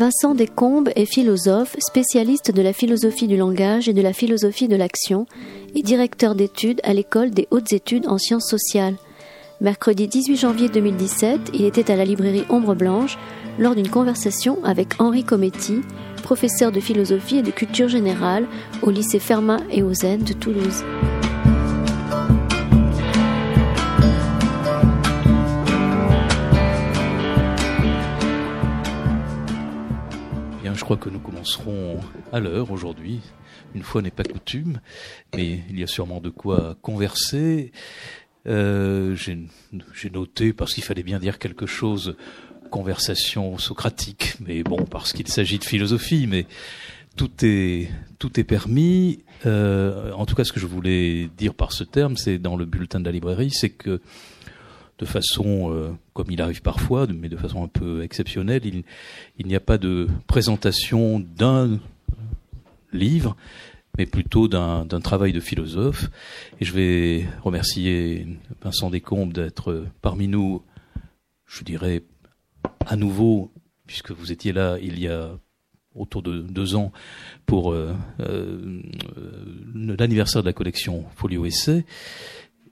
Vincent Descombes est philosophe, spécialiste de la philosophie du langage et de la philosophie de l'action, et directeur d'études à l'école des hautes études en sciences sociales. Mercredi 18 janvier 2017, il était à la librairie Ombre Blanche lors d'une conversation avec Henri Cometti, professeur de philosophie et de culture générale au lycée Fermat et aux Zen de Toulouse. Crois que nous commencerons à l'heure aujourd'hui. Une fois n'est pas coutume, mais il y a sûrement de quoi converser. Euh, j'ai noté, parce qu'il fallait bien dire quelque chose, conversation socratique, mais bon, parce qu'il s'agit de philosophie, mais tout est, tout est permis. Euh, en tout cas, ce que je voulais dire par ce terme, c'est dans le bulletin de la librairie, c'est que de façon, euh, comme il arrive parfois, mais de façon un peu exceptionnelle, il, n'y a pas de présentation d'un livre, mais plutôt d'un travail de philosophe. Et je vais remercier Vincent Descombes d'être parmi nous, je dirais, à nouveau, puisque vous étiez là il y a autour de deux ans pour euh, euh, l'anniversaire de la collection Folio Essai,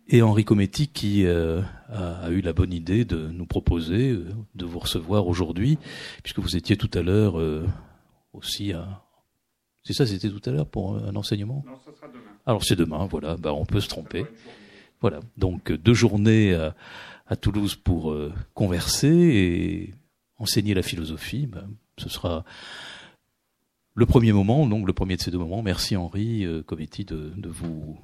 et Henri Cometti qui euh, a, a, eu la bonne idée de nous proposer de vous recevoir aujourd'hui, puisque vous étiez tout à l'heure aussi à, c'est ça, c'était tout à l'heure pour un enseignement? Non, ça sera demain. Alors c'est demain, voilà, bah, on peut se tromper. Voilà, donc deux journées à, à Toulouse pour euh, converser et enseigner la philosophie. Bah, ce sera le premier moment, donc le premier de ces deux moments. Merci Henri euh, Cometti de, de vous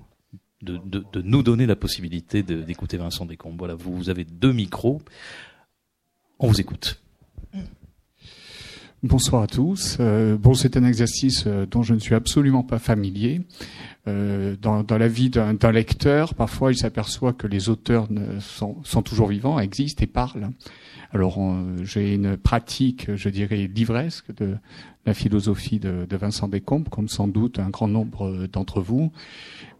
de, nous donner la possibilité d'écouter Vincent Descombes. Voilà, vous avez deux micros. On vous écoute. Bonsoir à tous. Euh, bon, c'est un exercice euh, dont je ne suis absolument pas familier. Euh, dans, la vie d'un lecteur, parfois il s'aperçoit que les auteurs sont, sont, toujours vivants, existent et parlent. Alors j'ai une pratique, je dirais, livresque de la philosophie de, Vincent Descombes, comme sans doute un grand nombre d'entre vous.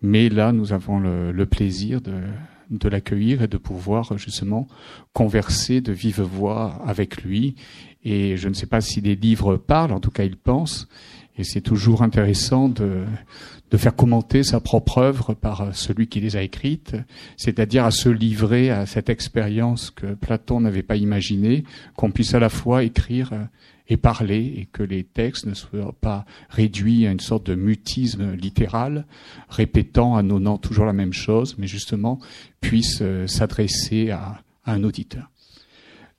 Mais là, nous avons le, plaisir de, de l'accueillir et de pouvoir justement converser de vive voix avec lui et je ne sais pas si les livres parlent, en tout cas ils pensent. Et c'est toujours intéressant de, faire commenter sa propre œuvre par celui qui les a écrites, c'est-à-dire à se livrer à cette expérience que Platon n'avait pas imaginée, qu'on puisse à la fois écrire et parler, et que les textes ne soient pas réduits à une sorte de mutisme littéral, répétant, annonnant toujours la même chose, mais justement puissent s'adresser à, à un auditeur.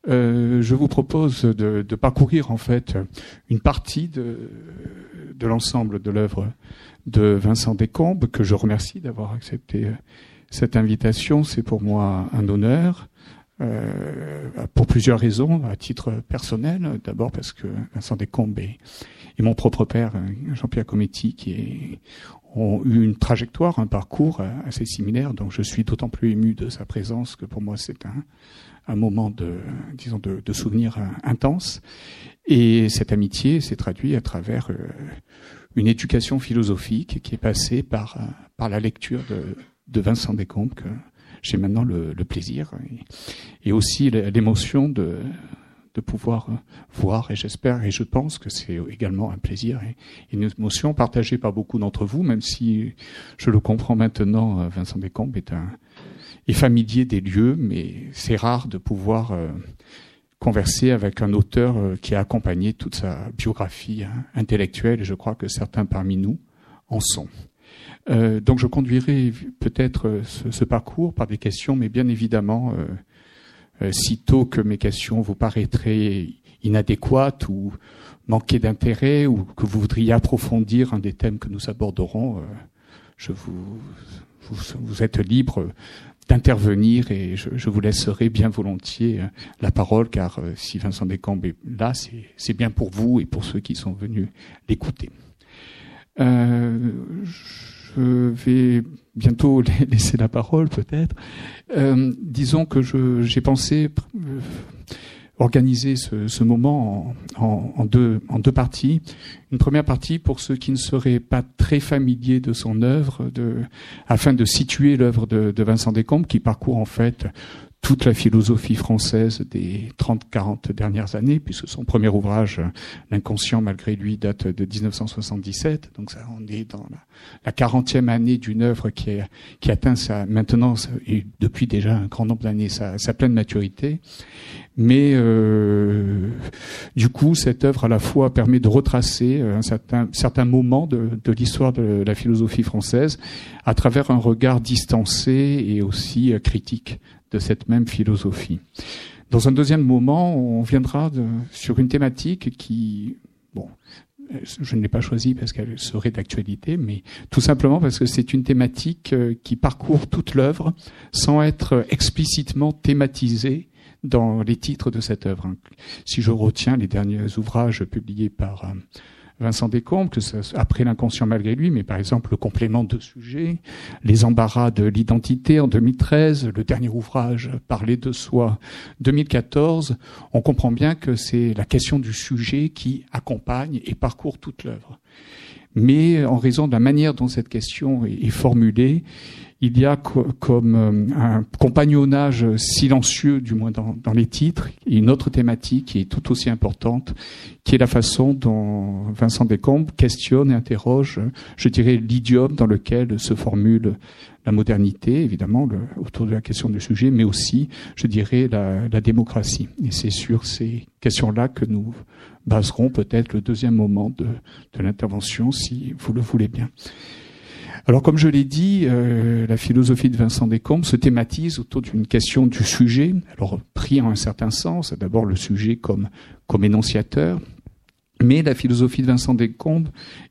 Euh, je vous propose de, de, parcourir en fait une partie de, de l'ensemble de l'œuvre de Vincent Descombes, que je remercie d'avoir accepté cette invitation. C'est pour moi un honneur, euh, pour plusieurs raisons, à titre personnel. D'abord parce que Vincent Descombes et, et mon propre père, Jean-Pierre Cometti, qui est, ont eu une trajectoire, un parcours assez similaire. Donc je suis d'autant plus ému de sa présence que pour moi c'est un, un moment de, disons, de, de souvenir intense. Et cette amitié s'est traduite à travers euh, une éducation philosophique qui est passée par, par la lecture de, de Vincent Descombes, que j'ai maintenant le, le plaisir, et, et aussi l'émotion de, de pouvoir voir, et j'espère, et je pense que c'est également un plaisir et une émotion partagée par beaucoup d'entre vous, même si je le comprends maintenant, Vincent Descombes est un, est familier des lieux, mais c'est rare de pouvoir euh, converser avec un auteur euh, qui a accompagné toute sa biographie hein, intellectuelle, et je crois que certains parmi nous en sont. Euh, donc je conduirai peut-être euh, ce, ce, parcours par des questions, mais bien évidemment, euh, sitôt que mes questions vous paraîtraient inadéquates ou manquer d'intérêt ou que vous voudriez approfondir un des thèmes que nous aborderons, je vous, vous, vous êtes libre d'intervenir et je, je, vous laisserai bien volontiers euh, la parole car euh, si Vincent Descamps est là, c'est bien pour vous et pour ceux qui sont venus l'écouter. Euh, je vais bientôt laisser la parole peut-être. Euh, disons que j'ai pensé euh, organiser ce, ce moment en, en, en, deux, en deux parties. Une première partie pour ceux qui ne seraient pas très familiers de son œuvre, de, afin de situer l'œuvre de, de, Vincent Descombes, qui parcourt en fait toute la philosophie française des 30-40 dernières années, puisque son premier ouvrage, L'inconscient malgré lui, date de 1977. Donc ça, on est dans la, 40e année d'une œuvre qui, est, qui atteint sa, maintenant, et depuis déjà un grand nombre d'années, sa, sa pleine maturité. Mais euh, du coup, cette œuvre à la fois permet de retracer un certain, certain moment de, de l'histoire de la philosophie française à travers un regard distancé et aussi euh, critique de cette même philosophie. Dans un deuxième moment, on viendra sur une thématique qui, bon, je ne l'ai pas choisie parce qu'elle serait d'actualité, mais tout simplement parce que c'est une thématique euh, qui parcourt toute l'œuvre sans être explicitement thématisée dans les titres de cette œuvre. Si je retiens les derniers ouvrages publiés par euh, Vincent Descombes, que ça, après l'inconscient malgré lui, mais par exemple le complément de sujet, les embarras de l'identité en 2013, le dernier ouvrage Parler de soi 2014, on comprend bien que c'est la question du sujet qui accompagne et parcourt toute l'œuvre. Mais en raison de la manière dont cette question est formulée, il y a comme euh, un compagnonnage silencieux, du moins dans, les titres, et une autre thématique qui est tout aussi importante, qui est la façon dont Vincent Descombes questionne et interroge, je dirais, l'idiome dans lequel se formule la modernité, évidemment, autour de la question du sujet, mais aussi, je dirais, la, démocratie. Et c'est sur ces questions-là que nous baserons peut-être le deuxième moment de l'intervention, si vous le voulez bien. Alors, comme je l'ai dit, euh, la philosophie de Vincent Descombes se thématise autour d'une question du sujet. Alors, pris en un certain sens, d'abord le sujet comme, comme énonciateur, mais la philosophie de Vincent Descombes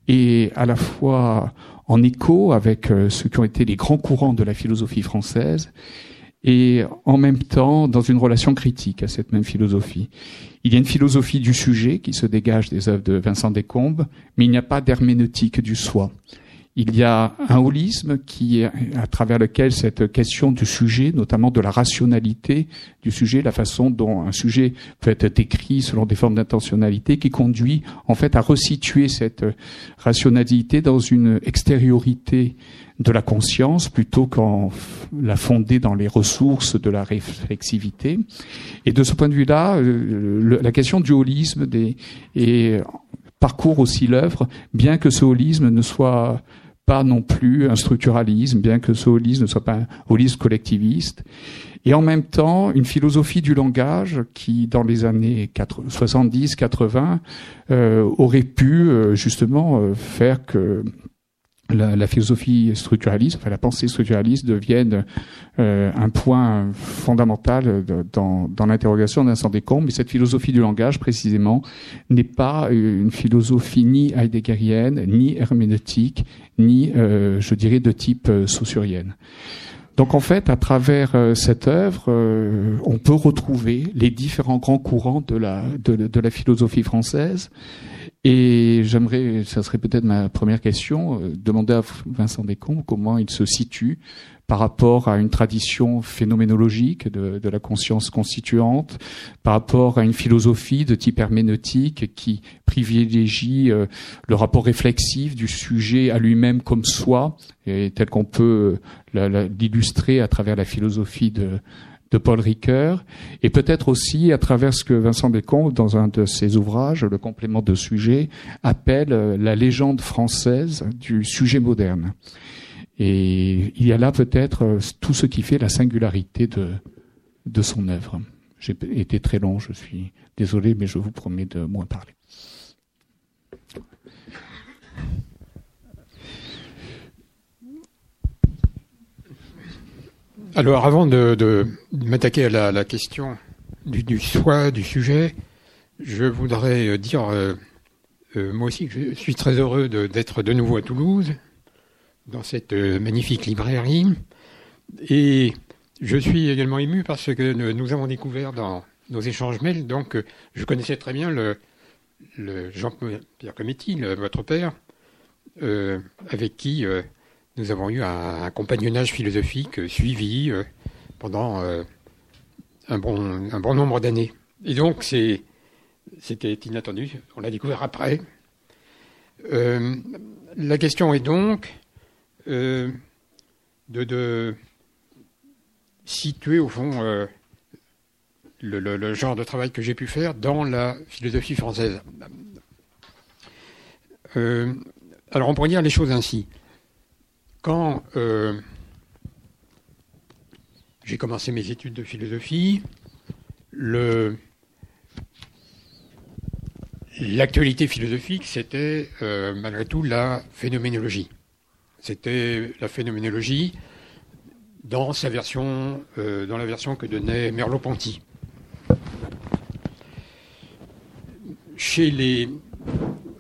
est à la fois en écho avec euh, ce qui ont été les grands courants de la philosophie française et en même temps dans une relation critique à cette même philosophie. Il y a une philosophie du sujet qui se dégage des œuvres de Vincent Descombes, mais il n'y a pas d'herméneutique du soi. Il y a un holisme qui, à travers lequel cette question du sujet, notamment de la rationalité du sujet, la façon dont un sujet peut être écrit selon des formes d'intentionnalité, qui conduit en fait à resituer cette rationalité dans une extériorité de la conscience plutôt qu'en la fonder dans les ressources de la réflexivité. Et de ce point de vue-là, euh, la question du holisme des, et parcourt aussi l'œuvre, bien que ce holisme ne soit pas non plus un structuralisme, bien que ce holisme ne soit pas un holisme collectiviste, et en même temps une philosophie du langage qui, dans les années 70-80, euh, aurait pu euh, justement euh, faire que la, la, philosophie structuraliste, enfin la pensée structuraliste devienne euh, un point fondamental dans, dans l'interrogation d'un Descombes. Mais cette philosophie du langage, précisément, n'est pas une philosophie ni heideggerienne, ni herméneutique, ni, euh, je dirais, de type euh, saussurienne. Donc en fait, à travers cette œuvre, on peut retrouver les différents grands courants de la, de, de la philosophie française et j'aimerais, ça serait peut-être ma première question, euh, demander à Vincent Descombes comment il se situe par rapport à une tradition phénoménologique de, la conscience constituante, par rapport à une philosophie de type herméneutique qui privilégie euh, le rapport réflexif du sujet à lui-même comme soi, et tel qu'on peut euh, l'illustrer à travers la philosophie de, de Paul Ricoeur, et peut-être aussi à travers ce que Vincent Descombes, dans un de ses ouvrages, le complément de sujet, appelle euh, la légende française du sujet moderne. Et il y a là peut-être euh, tout ce qui fait la singularité de, de son œuvre. J'ai été très long, je suis désolé, mais je vous promets de moins parler. Alors, avant de, m'attaquer à la, question du, du, soi, du sujet, je voudrais euh, dire, euh, euh, moi aussi, que je suis très heureux d'être de, nouveau à Toulouse, dans cette magnifique librairie. Et je suis également ému parce que nous avons découvert dans nos échanges mails, donc je connaissais très bien le, le Jean-Pierre Cometti, votre père, avec qui nous avons eu un, compagnonnage philosophique suivi euh, pendant euh, un, bon, nombre d'années. Et donc, c'est, c'était inattendu. On l'a découvert après. Euh, la question est donc de, situer, au fond, le, genre de travail que j'ai pu faire dans la philosophie française. Euh, alors on pourrait dire les choses ainsi. Quand euh, j'ai commencé mes études de philosophie, l'actualité philosophique, c'était euh, malgré tout la phénoménologie. C'était la phénoménologie dans sa version, dans la version que donnait Merleau-Ponty. chez les,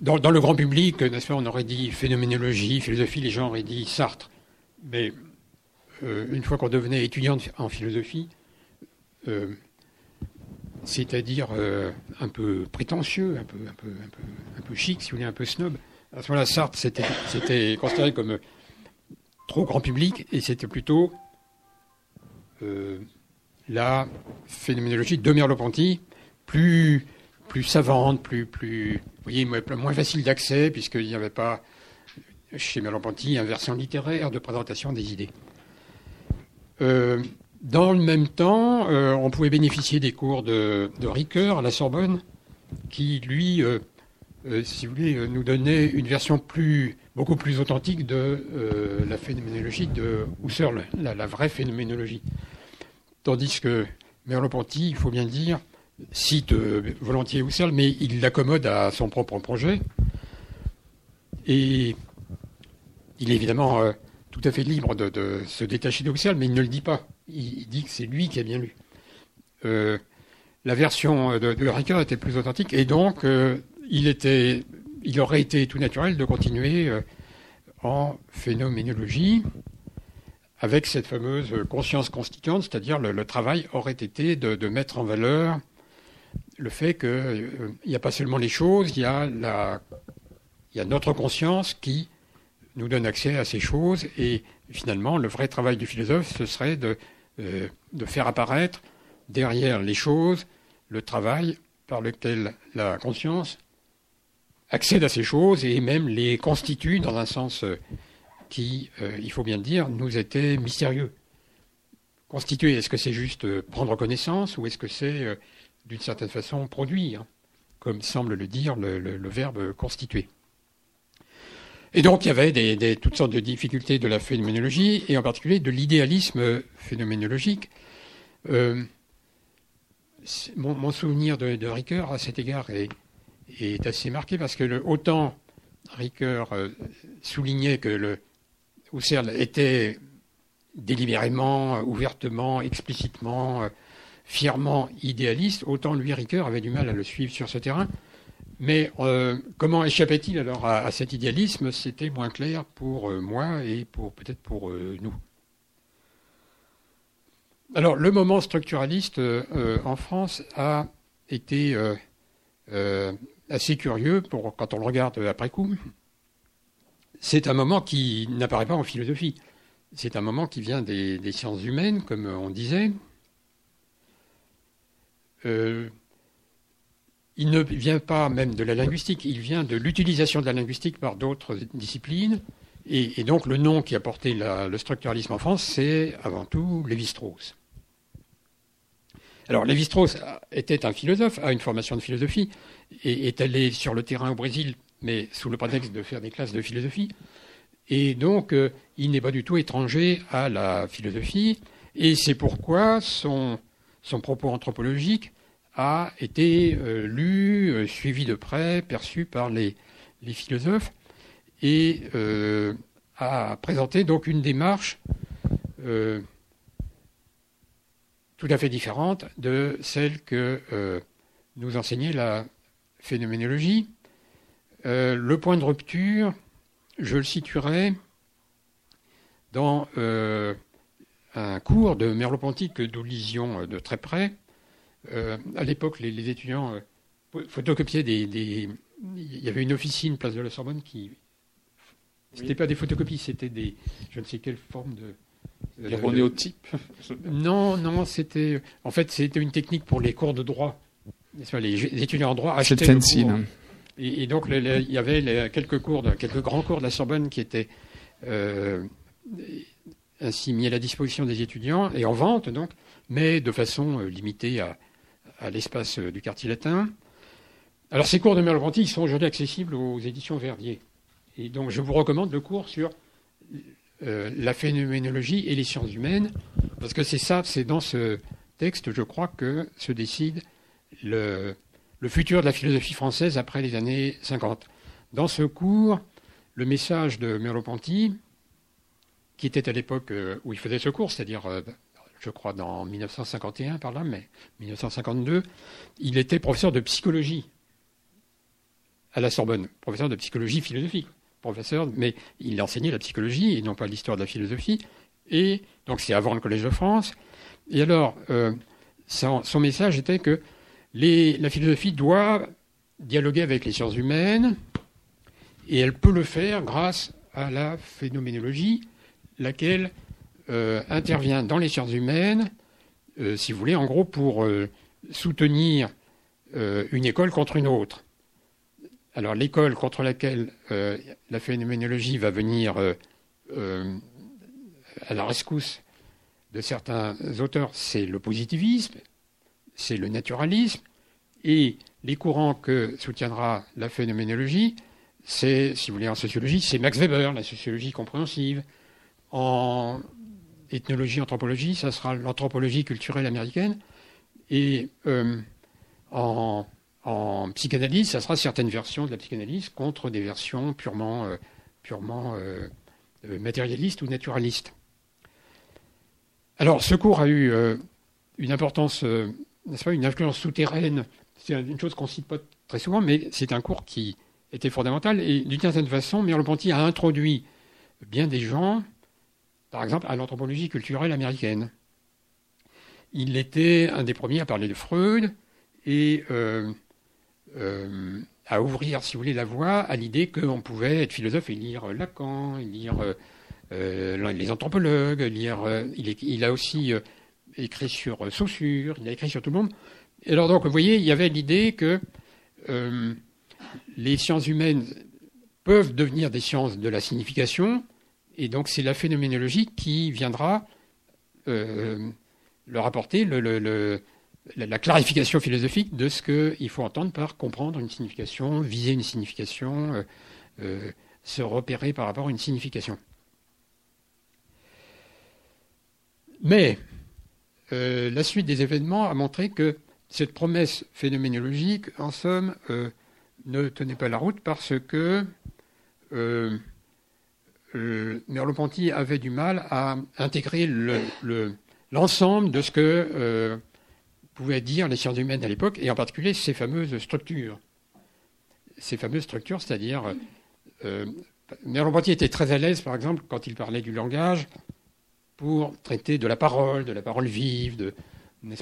dans, le grand public, n'est-ce pas, on aurait dit phénoménologie, philosophie, les gens auraient dit Sartre. Mais euh, une fois qu'on devenait étudiant en philosophie, euh, c'est-à-dire euh, un peu prétentieux, un peu, un, peu, chic, si vous voulez, un peu snob, à ce moment-là, Sartre, c'était considéré comme trop grand public et c'était plutôt la phénoménologie de Merleau-Ponty, plus plus savante, plus, plus, moins facile d'accès, puisqu'il n'y avait pas chez Merleau-Ponty une version littéraire de présentation des idées. Euh, dans le même temps, euh, on pouvait bénéficier des cours de, de, Ricoeur à la Sorbonne, qui, lui, euh, si vous voulez, nous donnait une version plus, beaucoup plus authentique de la phénoménologie de Husserl, la, la, vraie phénoménologie. Tandis que Merleau-Ponty, il faut bien dire, cite euh, volontiers Husserl, mais il l'accommode à son propre projet. Et il est évidemment euh, tout à fait libre de, se détacher de Husserl, mais il ne le dit pas. Il, dit que c'est lui qui a bien lu. Euh, la version de, de Ricoeur était plus authentique, et donc il, était, il aurait été tout naturel de continuer en phénoménologie avec cette fameuse conscience constituante, c'est-à-dire le, travail aurait été de mettre en valeur le fait qu'il euh, n'y a pas seulement les choses, il y, a la, notre conscience qui nous donne accès à ces choses. Et finalement, le vrai travail du philosophe, ce serait de, euh, de faire apparaître derrière les choses le travail par lequel la conscience accède à ces choses et même les constitue dans un sens euh, qui, il faut bien le dire, nous était mystérieux. Constituer, est-ce que c'est juste prendre connaissance ou est-ce que c'est d'une certaine façon produire, comme semble le dire le, verbe constituer. Et donc il y avait toutes sortes de difficultés de la phénoménologie, et en particulier de l'idéalisme phénoménologique. Euh, mon, souvenir de, de, Ricoeur à cet égard est, assez marqué parce que autant Ricoeur euh, soulignait que le Husserl était délibérément, ouvertement, explicitement euh, fièrement idéaliste, autant lui, Ricoeur, avait du mal à le suivre sur ce terrain. Mais euh, comment échappait-il alors à, cet idéalisme? C'était moins clair pour euh, moi et peut-être pour euh, nous. Alors, le moment structuraliste en France a été assez curieux pour, quand on le regarde après coup. C'est un moment qui n'apparaît pas en philosophie. C'est un moment qui vient des sciences humaines, comme on disait, euh, il ne vient pas même de la linguistique, il vient de l'utilisation de la linguistique par d'autres disciplines. Et, donc le nom qui a porté le structuralisme en France, c'est avant tout Lévi-Strauss. Alors Lévi-Strauss était un philosophe, a une formation de philosophie, et est allé sur le terrain au Brésil, mais sous le prétexte de faire des classes de philosophie. Et donc euh, il n'est pas du tout étranger à la philosophie, et c'est pourquoi son, son propos anthropologique a été euh, lu, euh, suivi de près, perçu par les, philosophes et euh, a présenté donc une démarche tout à fait différente de celle que nous enseignait la phénoménologie. le point de rupture, je le situerai dans un cours de Merleau-Ponty que nous lisions de très près, euh, à l'époque, les, étudiants euh, photocopiaient des, Il y avait une officine, place de la Sorbonne, qui. C'était pas des photocopies, c'était des. Je ne sais quelle forme de. Les euh, Non, non, c'était. En fait, c'était une technique pour les cours de droit. Les étudiants en droit achetaient. Fancy, hein. et, et, donc, il y avait quelques cours, de, quelques grands cours de la Sorbonne qui étaient ainsi mis à la disposition des étudiants et en vente, donc, mais de façon limitée à à l'espace du quartier latin. Alors ces cours de Merleau-Ponty sont aujourd'hui accessibles aux éditions Verdier. Et donc je vous recommande le cours sur euh, la phénoménologie et les sciences humaines, parce que c'est ça, c'est dans ce texte, je crois, que se décide le, le futur de la philosophie française après les années 50. Dans ce cours, le message de Merleau-Ponty, qui était à l'époque euh, où il faisait ce cours, c'est-à-dire, euh, je crois, dans 1951 par là, mais 1952, il était professeur de psychologie à la Sorbonne, professeur de psychologie philosophique, professeur, mais il enseignait la psychologie et non pas l'histoire de la philosophie, et donc c'est avant le Collège de France. Et alors, euh, son, message était que la philosophie doit dialoguer avec les sciences humaines, et elle peut le faire grâce à la phénoménologie, laquelle euh, intervient dans les sciences humaines, euh, si vous voulez, en gros pour euh, soutenir une école contre une autre. Alors l'école contre laquelle la phénoménologie va venir à la rescousse de certains auteurs, c'est le positivisme, c'est le naturalisme, et les courants que soutiendra la phénoménologie, c'est, si vous voulez, en sociologie, c'est Max Weber, la sociologie compréhensive. En ethnologie, anthropologie, ça sera l'anthropologie culturelle américaine. Et euh, en, psychanalyse, ça sera certaines versions de la psychanalyse contre des versions purement, euh, purement euh, matérialistes ou naturalistes. Alors, ce cours a eu une importance, n'est-ce pas, une influence souterraine. C'est une chose qu'on ne cite pas très souvent, mais c'est un cours qui était fondamental. Et d'une certaine façon, Merleau-Ponty a introduit bien des gens, par exemple, à l'anthropologie culturelle américaine. Il était un des premiers à parler de Freud et euh, euh, à ouvrir, si vous voulez, la voie à l'idée qu'on pouvait être philosophe et lire Lacan, lire euh, les anthropologues, lire. Il, il, a aussi écrit sur Saussure, il a écrit sur tout le monde. Et alors donc, vous voyez, il y avait l'idée que les sciences humaines peuvent devenir des sciences de la signification, et donc c'est la phénoménologie qui viendra euh, leur apporter la clarification philosophique de ce qu'il faut entendre par comprendre une signification, viser une signification, euh, euh, se repérer par rapport à une signification. Mais la suite des événements a montré que cette promesse phénoménologique, en somme, ne tenait pas la route parce que euh, euh, Merleau-Ponty avait du mal à intégrer l'ensemble de ce que euh, pouvaient dire les sciences humaines à l'époque, et en particulier ces fameuses structures. Ces fameuses structures, c'est-à-dire, Merleau-Ponty était très à l'aise, par exemple, quand il parlait du langage, pour traiter de la parole, de la parole vive, de,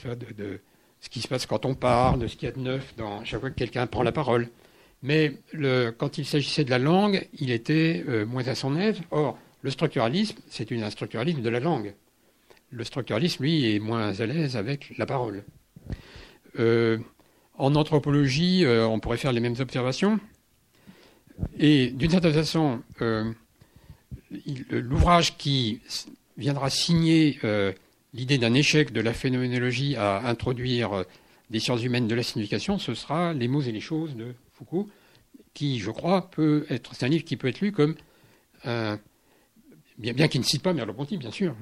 pas, de ce qui se passe quand on parle, de ce qu'il y a de neuf dans chaque fois que quelqu'un prend la parole. Mais quand il s'agissait de la langue, il était euh, moins à son aise. Or, le structuralisme, c'est un structuralisme de la langue. Le structuralisme, lui, est moins à l'aise avec la parole. Euh, en anthropologie, euh, on pourrait faire les mêmes observations. Et d'une certaine façon, l'ouvrage qui viendra signer l'idée d'un échec de la phénoménologie à introduire des sciences humaines de la signification, ce sera Les mots et les choses de Qui, je crois, peut être. C'est un livre qui peut être lu comme. bien, bien qu'il ne cite pas Merleau-Ponty, bien sûr.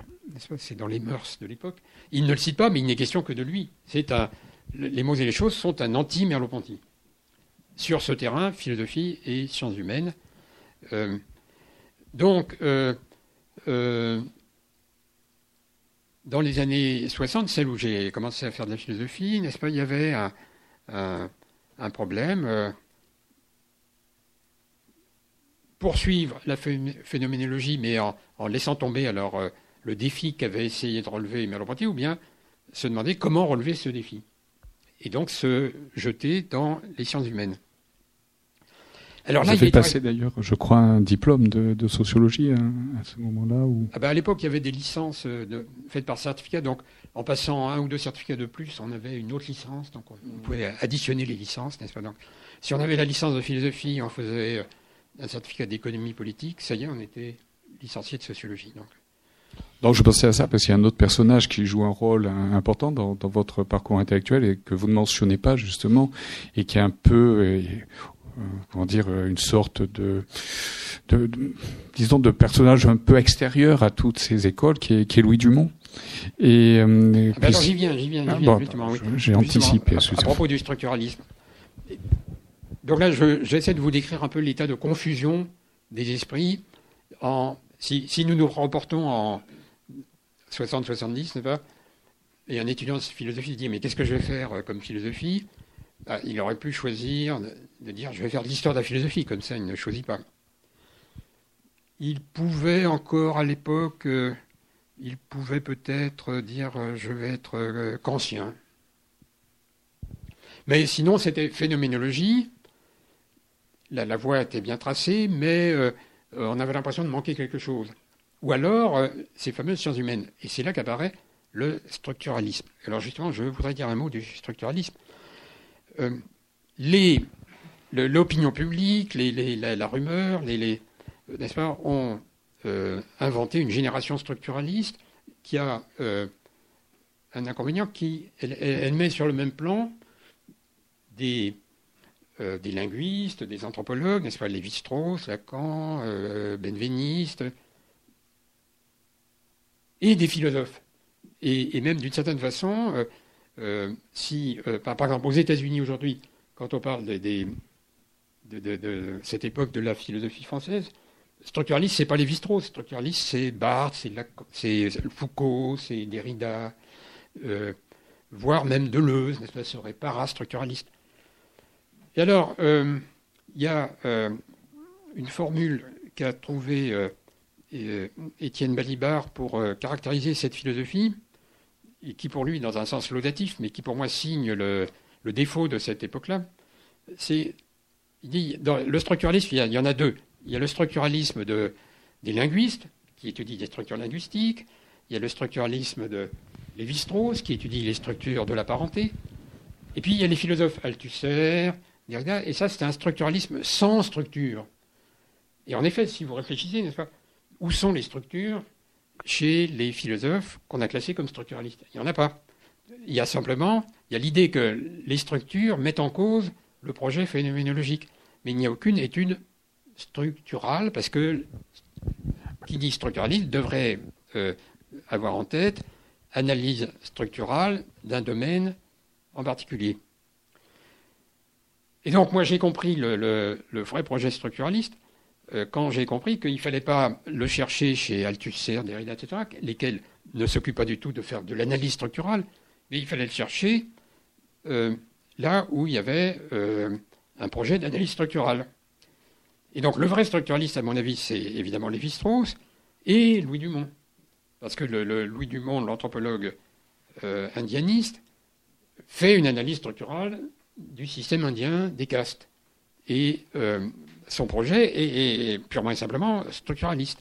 C'est dans les mœurs de l'époque. Il ne le cite pas, mais il n'est question que de lui. Les mots et les choses sont un anti-Merleau-Ponty. Sur ce terrain, philosophie et sciences humaines. Euh, donc, euh, euh, dans les années 60, celle où j'ai commencé à faire de la philosophie, n'est-ce pas, il y avait un, un problème poursuivre la phénoménologie, mais en, laissant tomber alors euh, le défi qu'avait essayé de relever Merleau-Ponty, ou bien se demander comment relever ce défi. Et donc se jeter dans les sciences humaines. Alors là, Vous avez passé d'ailleurs, je crois, un diplôme de, sociologie hein, à ce moment-là ah ben, À l'époque, il y avait des licences euh, de, faites par certificat. Donc, en passant un ou deux certificats de plus, on avait une autre licence. Donc, on, pouvait additionner les licences, n'est-ce pas? Donc, Si on avait la licence de philosophie, on faisait euh, un certificat d'économie politique, ça y est, on était licencié de sociologie. Donc. Donc je pensais à ça parce qu'il y a un autre personnage qui joue un rôle important dans, dans, votre parcours intellectuel et que vous ne mentionnez pas justement et qui est un peu euh, comment dire une sorte de, de, disons de personnage un peu extérieur à toutes ces écoles qui est, qui est Louis Dumont. Et euh, ah ben j'y viens, j'y viens, j'y viens. Ah, J'ai anticipé. À, à propos du structuralisme. Donc là, j'essaie de vous décrire un peu l'état de confusion des esprits. Si, nous nous reportons en 60-70, n'est-ce pas? Et un étudiant de philosophie dit Mais qu'est-ce que je vais faire euh, comme philosophie? Bah, Il aurait pu choisir de, dire Je vais faire l'histoire de la philosophie, comme ça, il ne choisit pas. Il pouvait encore à l'époque, euh, il pouvait peut-être dire euh, Je vais être kantien. Mais sinon, c'était phénoménologie. La, voie était bien tracée, mais on avait l'impression de manquer quelque chose. Ou alors euh, ces fameuses sciences humaines. Et c'est là qu'apparaît le structuralisme. Alors justement, je voudrais dire un mot du structuralisme. Euh, l'opinion publique, la, rumeur, les, n'est-ce pas, ont euh, inventé une génération structuraliste qui a un inconvénient qui elle, met sur le même plan des, des linguistes, des anthropologues, n'est-ce pas, Lévi-Strauss, Lacan, Benveniste, et des philosophes. Et, même d'une certaine façon, euh, euh, si, euh, par, exemple, aux États-Unis aujourd'hui, quand on parle de, cette époque de la philosophie française, structuraliste, c'est pas Lévi-Strauss. Structuraliste, c'est Barthes, c'est Foucault, c'est Derrida, voire même Deleuze, n'est-ce pas, serait parastructuraliste. Et alors, il y a une formule qu'a trouvée euh, Étienne Balibar pour euh, caractériser cette philosophie, et qui pour lui, dans un sens laudatif, mais qui pour moi signe le, défaut de cette époque-là, c'est, il dit, dans le structuralisme, il y, en a deux. Il y a le structuralisme de, des linguistes, qui étudient des structures linguistiques, il y a le structuralisme de Lévi-Strauss, qui étudie les structures de la parenté, et puis il y a les philosophes Althusser, et ça c'est un structuralisme sans structure. Et en effet, si vous réfléchissez, n'est-ce pas, où sont les structures chez les philosophes qu'on a classés comme structuralistes? Il n'y en a pas. Il y a simplement il y a l'idée que les structures mettent en cause le projet phénoménologique. Mais il n'y a aucune étude structurale, parce que qui dit structuraliste devrait euh, avoir en tête analyse structurale d'un domaine en particulier. Et donc moi j'ai compris le, vrai projet structuraliste euh, quand j'ai compris qu'il ne fallait pas le chercher chez Althusser, Derrida, etc., lesquels ne s'occupent pas du tout de faire de l'analyse structurale, mais il fallait le chercher euh, là où il y avait euh, un projet d'analyse structurale. Et donc le vrai structuraliste, à mon avis, c'est évidemment Lévi-Strauss et Louis Dumont. Parce que le, Louis Dumont, l'anthropologue indianiste, fait une analyse structurale du système indien des castes. Et son projet est, purement et simplement structuraliste.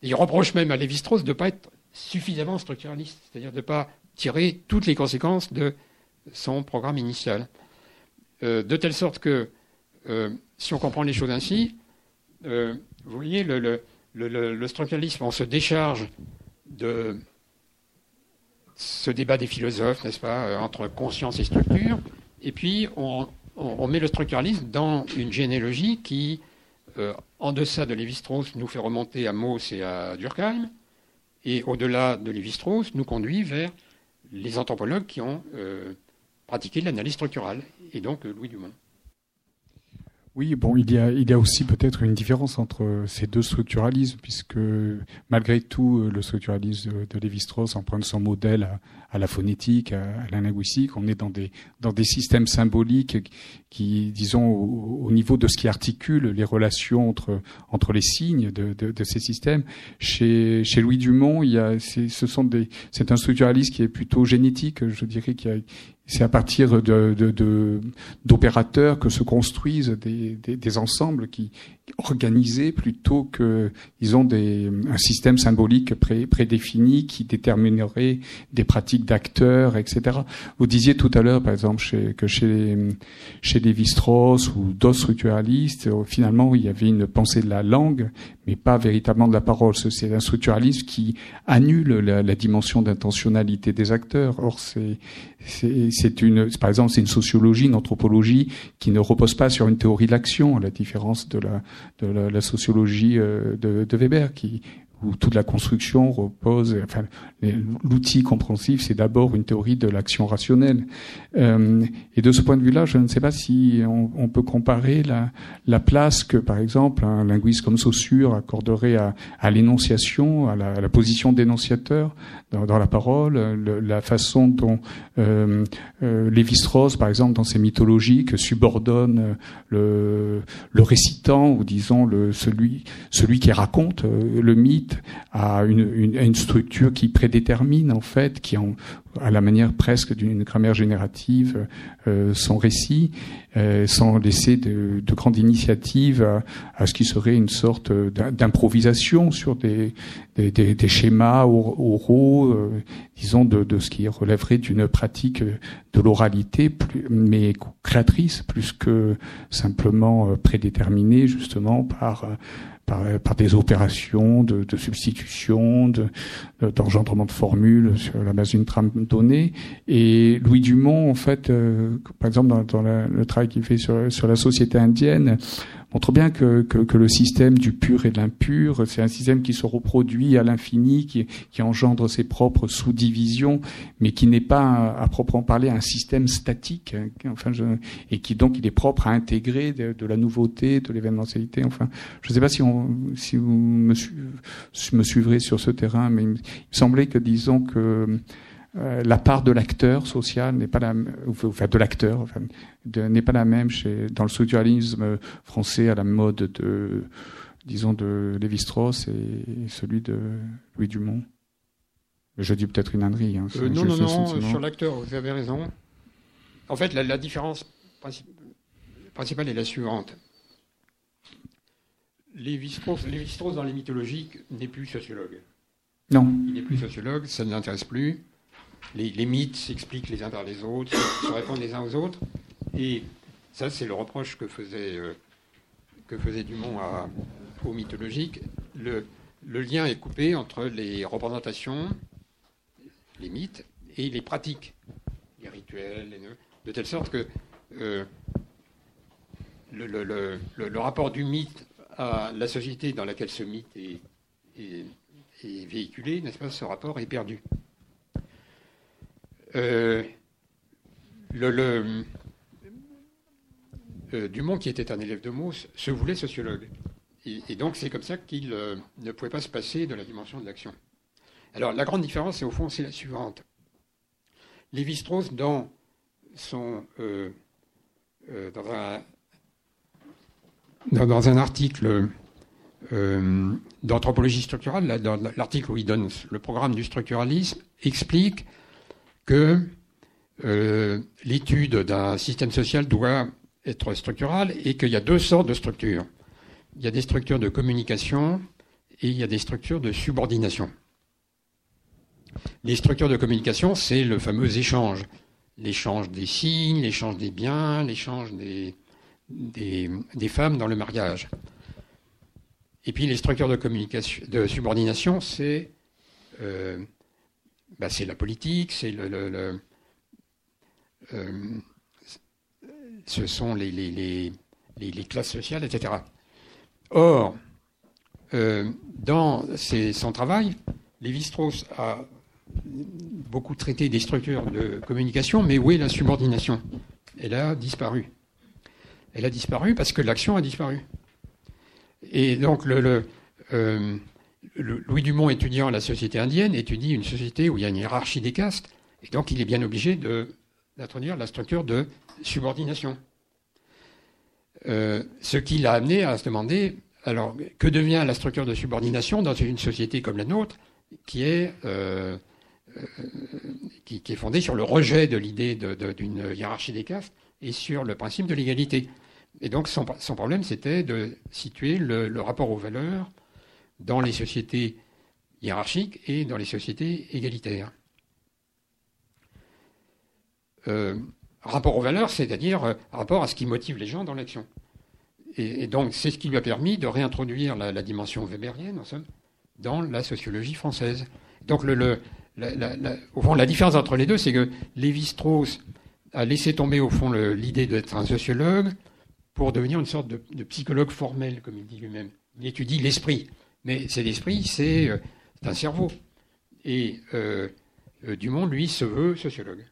il reproche même à Lévi-Strauss de ne pas être suffisamment structuraliste, c'est-à-dire de ne pas tirer toutes les conséquences de son programme initial. Euh, de telle sorte que, euh, si on comprend les choses ainsi, euh, vous voyez, le, structuralisme, on se décharge de ce débat des philosophes, n'est-ce pas, entre conscience et structure, et puis on, met le structuralisme dans une généalogie qui, euh, en deçà de Lévi-Strauss, nous fait remonter à Mauss et à Durkheim, et au-delà de Lévi-Strauss, nous conduit vers les anthropologues qui ont euh, pratiqué l'analyse structurale, et donc euh, Louis Dumont. Oui, bon, il y a, il y a aussi peut-être une différence entre ces deux structuralismes, puisque malgré tout, le structuralisme de Lévi-Strauss emprunte son modèle à, la phonétique, à, la linguistique. On est dans des, dans des systèmes symboliques qui, disons, au, niveau de ce qui articule les relations entre, entre les signes de, de, de ces systèmes. Chez, chez Louis Dumont, il y a, ce sont des, c'est un structuralisme qui est plutôt génétique. Je dirais qu'il y a, c'est à partir de, d'opérateurs que se construisent des, des, ensembles qui organisés plutôt que ils ont des, un système symbolique pré, prédéfini qui déterminerait des pratiques d'acteurs, etc. Vous disiez tout à l'heure, par exemple, chez, que chez chez Lévi-Strauss ou d'autres structuralistes, finalement, il y avait une pensée de la langue, mais pas véritablement de la parole. C'est un structuralisme qui annule la, dimension d'intentionnalité des acteurs. Or, c'est c'est une, par exemple, c'est une sociologie, une anthropologie qui ne repose pas sur une théorie de l'action, à la différence de la, de la, sociologie euh, de, de, Weber, qui où toute la construction repose, enfin, l'outil compréhensif, c'est d'abord une théorie de l'action rationnelle. Euh, et de ce point de vue-là, je ne sais pas si on, peut comparer la, la, place que, par exemple, un linguiste comme Saussure accorderait à, l'énonciation, à la, position d'énonciateur dans, dans, la parole, la façon dont euh, euh, Lévi-Strauss, par exemple, dans ses mythologies, subordonne le, le récitant ou disons le celui celui qui raconte euh, le mythe à une, une, une structure qui prédétermine en fait, qui en, à la manière presque d'une grammaire générative euh, son récit, euh, sans laisser de, de grandes initiatives à, à, ce qui serait une sorte d'improvisation sur des, des, des, schémas oraux, euh, disons de, de, ce qui relèverait d'une pratique de l'oralité, mais créatrice plus que simplement euh, prédéterminée justement par par, des opérations de, de substitution, d'engendrement de, de, formules sur la base d'une trame donnée. Et Louis Dumont, en fait, euh, par exemple, dans, dans le travail qu'il fait sur, sur la société indienne, montre bien que, que, que, le système du pur et de l'impur, c'est un système qui se reproduit à l'infini, qui, qui, engendre ses propres sous-divisions, mais qui n'est pas, à, proprement parler, un système statique, hein, enfin, je, et qui donc il est propre à intégrer de, la nouveauté, de l'événementialité. Enfin, je ne sais pas si, on, si vous me, me suivrez sur ce terrain, mais il me semblait que, disons que euh, la part de l'acteur social n'est pas la, enfin de l'acteur, enfin, n'est pas la même chez, dans le structuralisme français à la mode de, disons, de Lévi-Strauss et celui de Louis Dumont. Je dis peut-être une ânerie. Hein, euh, non, non, non, sur l'acteur, vous avez raison. En fait, la, la différence principale est la suivante. Lévi-Strauss, Lévi-Strauss dans les mythologies n'est plus sociologue. Non. Il n'est plus sociologue, ça ne l'intéresse plus les, mythes s'expliquent les uns par les autres, se répondent les uns aux autres. Et ça, c'est le reproche que faisait, euh, que faisait Dumont à, aux mythologiques. Le, lien est coupé entre les représentations, les mythes, et les pratiques, les rituels, de telle sorte que euh, le, rapport du mythe à la société dans laquelle ce mythe est, est véhiculé, n'est-ce pas, ce rapport est perdu. Euh, le, euh, Dumont, qui était un élève de Mauss, se voulait sociologue. Et, donc, c'est comme ça qu'il euh, ne pouvait pas se passer de la dimension de l'action. Alors, la grande différence, au fond, c'est la suivante. Lévi-Strauss, dans son. dans, un, dans, un article d'anthropologie structurale, dans l'article où il donne le programme du structuralisme, explique que euh, l'étude d'un système social doit être structurale et qu'il y a deux sortes de structures. Il y a des structures de communication et il y a des structures de subordination. Les structures de communication, c'est le fameux échange. L'échange des signes, l'échange des biens, l'échange des, des, femmes dans le mariage. Et puis les structures de, communication, de subordination, c'est euh, bah, c'est la politique, c'est le, euh, ce sont les, classes sociales, etc. Or, euh, dans son travail, Lévi-Strauss a beaucoup traité des structures de communication, mais où est la subordination? Elle a disparu. Elle a disparu parce que l'action a disparu. Et donc, le, euh, Louis Dumont, étudiant la société indienne, étudie une société où il y a une hiérarchie des castes, et donc il est bien obligé d'introduire la structure de subordination. Euh, ce qui l'a amené à se demander, alors, que devient la structure de subordination dans une société comme la nôtre, qui est euh, qui, est fondée sur le rejet de l'idée d'une hiérarchie des castes et sur le principe de l'égalité. Et donc son, problème, c'était de situer le, rapport aux valeurs dans les sociétés hiérarchiques et dans les sociétés égalitaires. Euh, rapport aux valeurs, c'est-à-dire euh, rapport à ce qui motive les gens dans l'action. Et, donc c'est ce qui lui a permis de réintroduire la, dimension weberienne, en somme, dans la sociologie française. Donc le, au fond, la différence entre les deux, c'est que Lévi-Strauss a laissé tomber au fond l'idée d'être un sociologue pour devenir une sorte de, psychologue formel, comme il dit lui-même. Il étudie l'esprit, mais c'est l'esprit, c'est euh, un cerveau. Et euh, euh, Dumont, lui, se veut sociologue.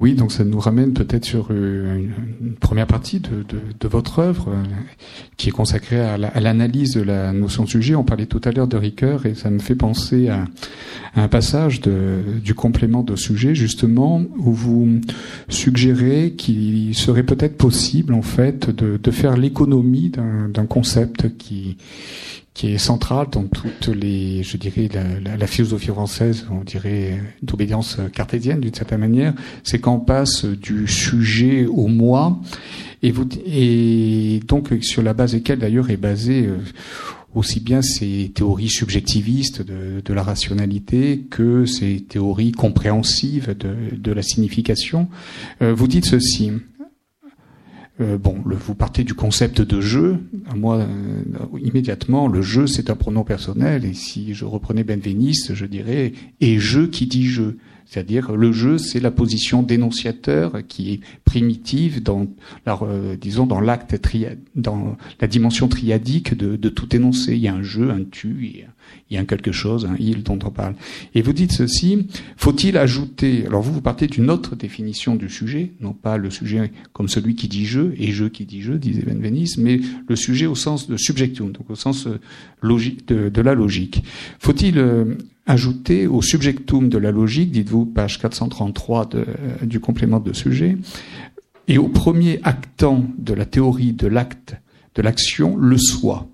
Oui, donc ça nous ramène peut-être sur une, première partie de, votre œuvre qui est consacrée à l'analyse de la notion de sujet. On parlait tout à l'heure de Ricoeur et ça me fait penser à, un passage du complément de sujet justement où vous suggérez qu'il serait peut-être possible en fait de faire l'économie d'un concept qui qui est centrale dans toutes les, je dirais, la, philosophie française, on dirait d'obédience cartésienne d'une certaine manière, c'est qu'on passe du sujet au moi, et, vous, et donc sur la base desquelles d'ailleurs est basée euh, aussi bien ces théories subjectivistes de, de, la rationalité que ces théories compréhensives de, de la signification. Euh, vous dites ceci. Euh, bon, le, vous partez du concept de jeu. Moi, euh, immédiatement, le jeu, c'est un pronom personnel. Et si je reprenais Benveniste, je dirais et je qui dit je. C'est-à-dire le jeu, c'est la position d'énonciateur qui est primitive dans, la, euh, disons, dans l'acte dans la dimension triadique de, de, tout énoncé. Il y a un jeu, un tu, il y a un quelque chose, un il dont on parle. Et vous dites ceci, faut-il ajouter, alors vous, vous partez d'une autre définition du sujet, non pas le sujet comme celui qui dit je, et je qui dit je, disait Benveniste, mais le sujet au sens de subjectum, donc au sens euh, logique, de, de la logique. Faut-il euh, ajouter au subjectum de la logique, dites-vous, page 433 de, du complément de sujet, et au premier actant de la théorie de l'acte, de l'action, le soi,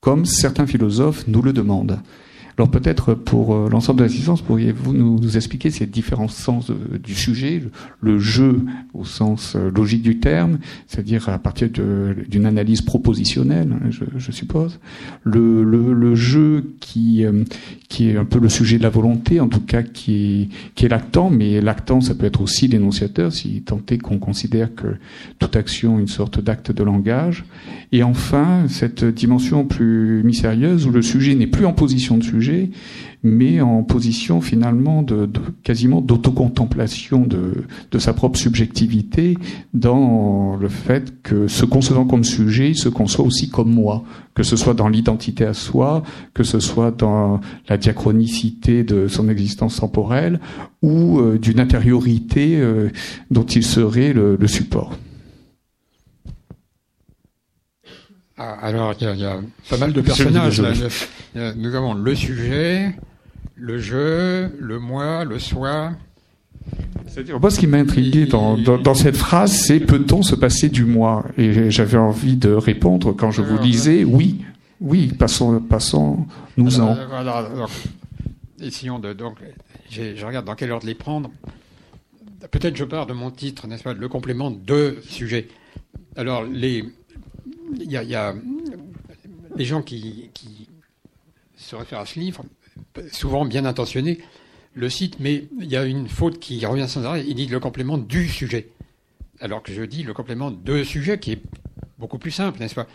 comme certains philosophes nous le demandent. Alors peut-être pour euh, l'ensemble de l'assistance, pourriez-vous nous, expliquer ces différents sens du sujet, le jeu au sens euh, logique du terme, c'est-à-dire à partir d'une analyse propositionnelle, hein, je, suppose, le, jeu qui, euh, qui est un peu le sujet de la volonté, en tout cas qui qui est l'actant, mais l'actant ça peut être aussi l'énonciateur, si tant est qu'on considère que toute action est une sorte d'acte de langage, et enfin cette dimension plus mystérieuse où le sujet n'est plus en position de sujet, mais en position finalement de, quasiment d'autocontemplation de, de sa propre subjectivité dans le fait que se concevant comme sujet, il se conçoit aussi comme moi, que ce soit dans l'identité à soi, que ce soit dans la diachronicité de son existence temporelle ou euh, d'une intériorité euh, dont il serait le, le support. Ah, alors, il y, a pas mal de personnages. Nous avons le sujet, le jeu, le moi, le soi. C'est-à-dire, moi, ce qui m'a intrigué dans, dans, cette phrase, c'est peut-on se passer du moi? Et j'avais envie de répondre quand je vous lisais, oui, oui, passons, passons, nous en. essayons de. Donc, je regarde dans quel ordre les prendre. Peut-être je pars de mon titre, n'est-ce pas, le complément de sujet. Alors, les, il y, a, des gens qui, se réfèrent à ce livre, souvent bien intentionnés, le citent, mais il y a une faute qui revient sans arrêt. Il dit le complément du sujet. Alors que je dis le complément de sujet, qui est beaucoup plus simple, n'est-ce pas?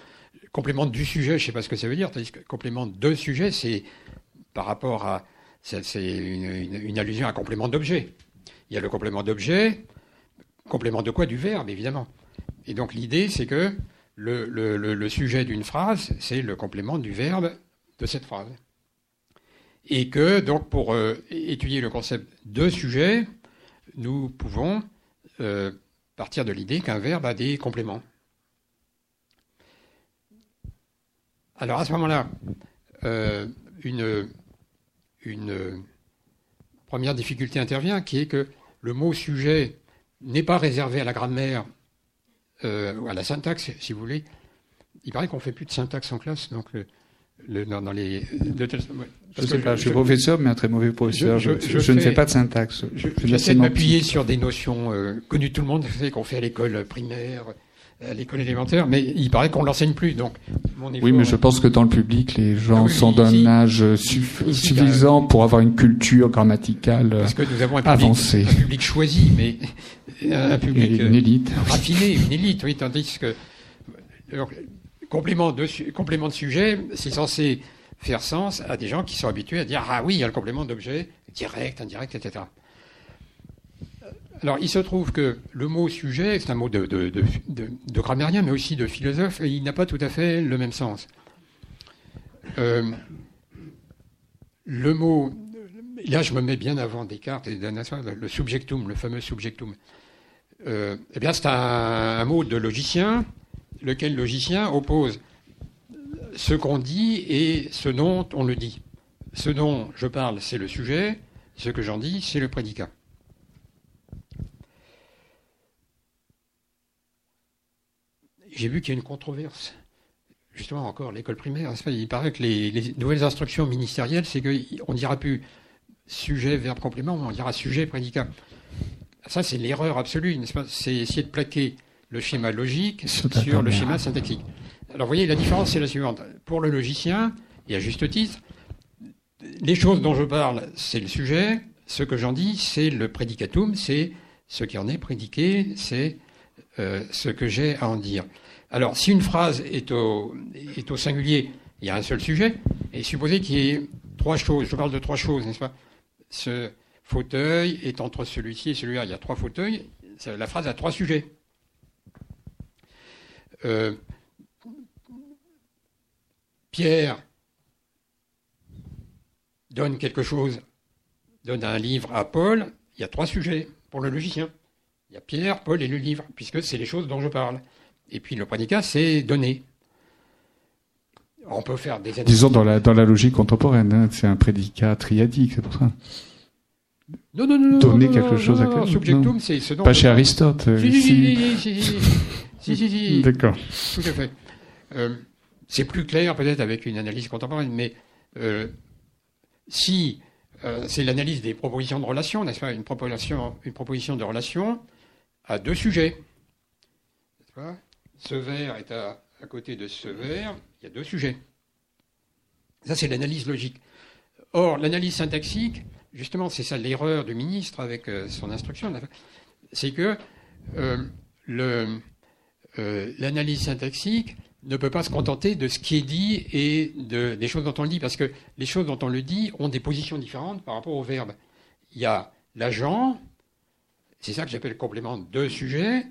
Complément du sujet, je ne sais pas ce que ça veut dire. Tandis que complément de sujet, c'est par rapport à. C'est une, une, allusion à complément d'objet. Il y a le complément d'objet, complément de quoi? Du verbe, évidemment. Et donc l'idée, c'est que le, sujet d'une phrase, c'est le complément du verbe de cette phrase. Et que, donc, pour euh, étudier le concept de sujet, nous pouvons euh, partir de l'idée qu'un verbe a des compléments. Alors, à ce moment-là, euh, une, une première difficulté intervient, qui est que le mot sujet n'est pas réservé à la grammaire euh, à la syntaxe, si vous voulez. Il paraît qu'on fait plus de syntaxe en classe, donc euh, dans, les. je sais pas, je, suis professeur, mais un très mauvais professeur. Je, ne fais pas de syntaxe. J'essaie de m'appuyer sur des notions connues de tout le monde, qu'on fait à l'école primaire, à l'école élémentaire, mais il paraît qu'on l'enseigne plus. Donc, oui, mais je pense que dans le public, les gens ah sont d'un âge suffisant pour avoir une culture grammaticale Parce que nous avons un public, avancée. Un public choisi, mais un public une élite. raffiné, une élite, oui, tandis que complément de complément de sujet, c'est censé faire sens à des gens qui sont habitués à dire ah oui, il y a le complément d'objet direct, indirect, etc. Alors, il se trouve que le mot sujet, c'est un mot de, de, grammairien, mais aussi de philosophe, et il n'a pas tout à fait le même sens. Euh, le mot, là je me mets bien avant Descartes et Danassois, le subjectum, le fameux subjectum. Euh, eh bien, c'est un, mot de logicien, lequel logicien oppose ce qu'on dit et ce dont on le dit. Ce dont je parle, c'est le sujet, ce que j'en dis, c'est le prédicat. j'ai vu qu'il y a une controverse. Justement, encore, l'école primaire, il paraît que les, nouvelles instructions ministérielles, c'est qu'on ne dira plus sujet, verbe, complément, on dira sujet, prédicat. Ça, c'est l'erreur absolue, n'est-ce pas? C'est essayer de plaquer le schéma logique sur le schéma syntaxique. Alors, vous voyez, la différence, c'est la suivante. Pour le logicien, et à juste titre, les choses dont je parle, c'est le sujet. Ce que j'en dis, c'est le prédicatum, c'est ce qui en est prédiqué, c'est euh, ce que j'ai à en dire. Alors, si une phrase est au, est au singulier, il y a un seul sujet, et supposez qu'il y ait trois choses, je parle de trois choses, n'est-ce pas? Ce fauteuil est entre celui-ci et celui-là, il y a trois fauteuils, la phrase a trois sujets. Euh, Pierre donne quelque chose, donne un livre à Paul, il y a trois sujets pour le logicien. Il y a Pierre, Paul et le livre, puisque c'est les choses dont je parle. Et puis le prédicat, c'est donner. On peut faire des Disons dans la, logique contemporaine, hein, c'est un prédicat triadique, c'est pour ça. Non, non, non. Donner quelque chose à quelqu'un. Subjectum, c'est ce. Pas chez Aristote. Si, si, si, si, si, si, D'accord. Tout à fait. Euh, c'est plus clair peut-être avec une analyse contemporaine, mais euh, si euh, c'est l'analyse des propositions de relations, n'est-ce pas une proposition, une proposition de relation à deux sujets. Ce verre est à, côté de ce verre, il y a deux sujets. Ça, c'est l'analyse logique. Or, l'analyse syntaxique, justement, c'est ça l'erreur du ministre avec euh, son instruction, c'est que euh, euh, l'analyse syntaxique ne peut pas se contenter de ce qui est dit et de, des choses dont on le dit, parce que les choses dont on le dit ont des positions différentes par rapport au verbe. Il y a l'agent, c'est ça que j'appelle le complément de sujet.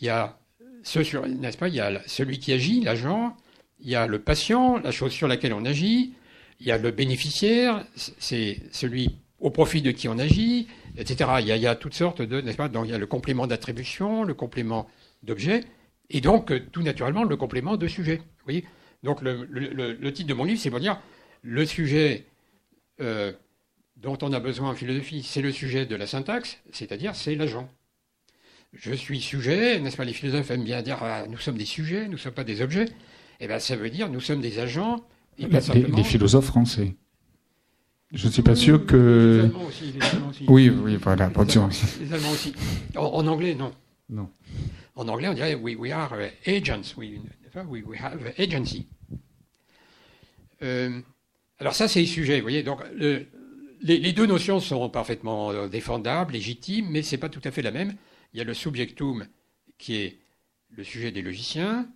Il y a celui qui agit, l'agent. Il y a le patient, la chose sur laquelle on agit. Il y a le bénéficiaire, c'est celui au profit de qui on agit, etc. Il y a, il y a toutes sortes de, n'est-ce pas Donc il y a le complément d'attribution, le complément d'objet, et donc tout naturellement le complément de sujet. Vous voyez? Donc le, le, titre de mon livre, c'est pour dire le sujet euh, dont on a besoin en philosophie, c'est le sujet de la syntaxe, c'est-à-dire c'est l'agent. Je suis sujet, n'est-ce pas? Les philosophes aiment bien dire ah, nous sommes des sujets, nous ne sommes pas des objets. Eh bien, ça veut dire nous sommes des agents. Et pas simplement... philosophes français. Je ne suis pas sûr que. Les Allemands aussi. Les Allemands aussi. Oui, oui, voilà. Les Allemands, les Allemands aussi. En, anglais, non. Non. En anglais, on dirait we, we are agents. We, we have agency. Euh, alors ça, c'est le sujet, vous voyez. Donc, le, les, deux notions sont parfaitement euh, défendables, légitimes, mais ce n'est pas tout à fait la même. Il y a le subjectum qui est le sujet des logiciens,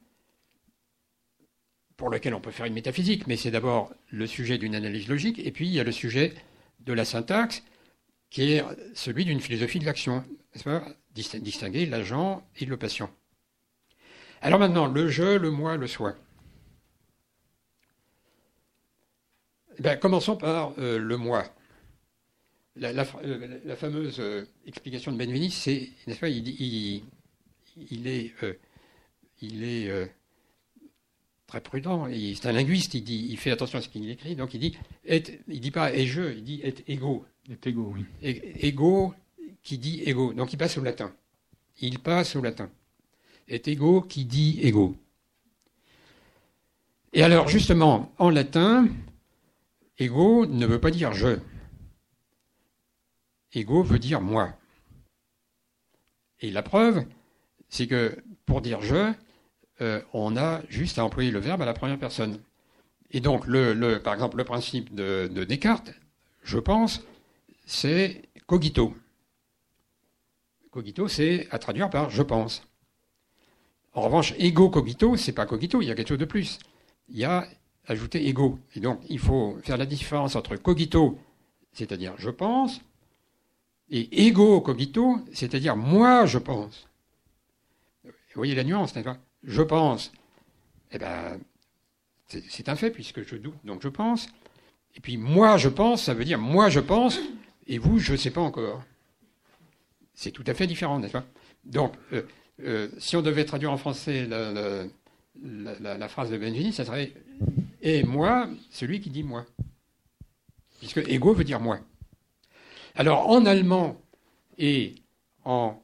pour lequel on peut faire une métaphysique, mais c'est d'abord le sujet d'une analyse logique, et puis il y a le sujet de la syntaxe, qui est celui d'une philosophie de l'action, distinguer l'agent et le patient. Alors maintenant, le je, le moi, le soi. Eh commençons par euh, le moi. Euh, la, fameuse euh, explication de Benveniste, c'est, n'est-ce pas, il, il, est, euh, il est très prudent, c'est un linguiste, il, dit, il fait attention à ce qu'il écrit, donc il dit, est, il dit pas est je, il dit est ego. Est ego, oui. ego qui dit ego, donc il passe au latin. Il passe au latin. Est ego qui dit ego. Et alors, justement, en latin, ego ne veut pas dire je. Ego veut dire moi. Et la preuve, c'est que pour dire je, euh, on a juste à employer le verbe à la première personne. Et donc, par exemple, le principe de, Descartes, je pense, c'est cogito. Cogito, c'est à traduire par je pense. En revanche, ego cogito, c'est pas cogito, il y a quelque chose de plus. Il y a ajouté ego. Et donc, il faut faire la différence entre cogito, c'est-à-dire je pense, et ego cogito, c'est-à-dire moi je pense. Vous voyez la nuance, n'est-ce pas? Je pense. Eh bien, c'est un fait puisque je doute, donc je pense. Et puis moi je pense, ça veut dire moi je pense, et vous je ne sais pas encore. C'est tout à fait différent, n'est-ce pas? Donc, euh, euh, si on devait traduire en français la, phrase de Benjamin, ça serait et moi, celui qui dit moi. Puisque ego veut dire moi. Alors en allemand et en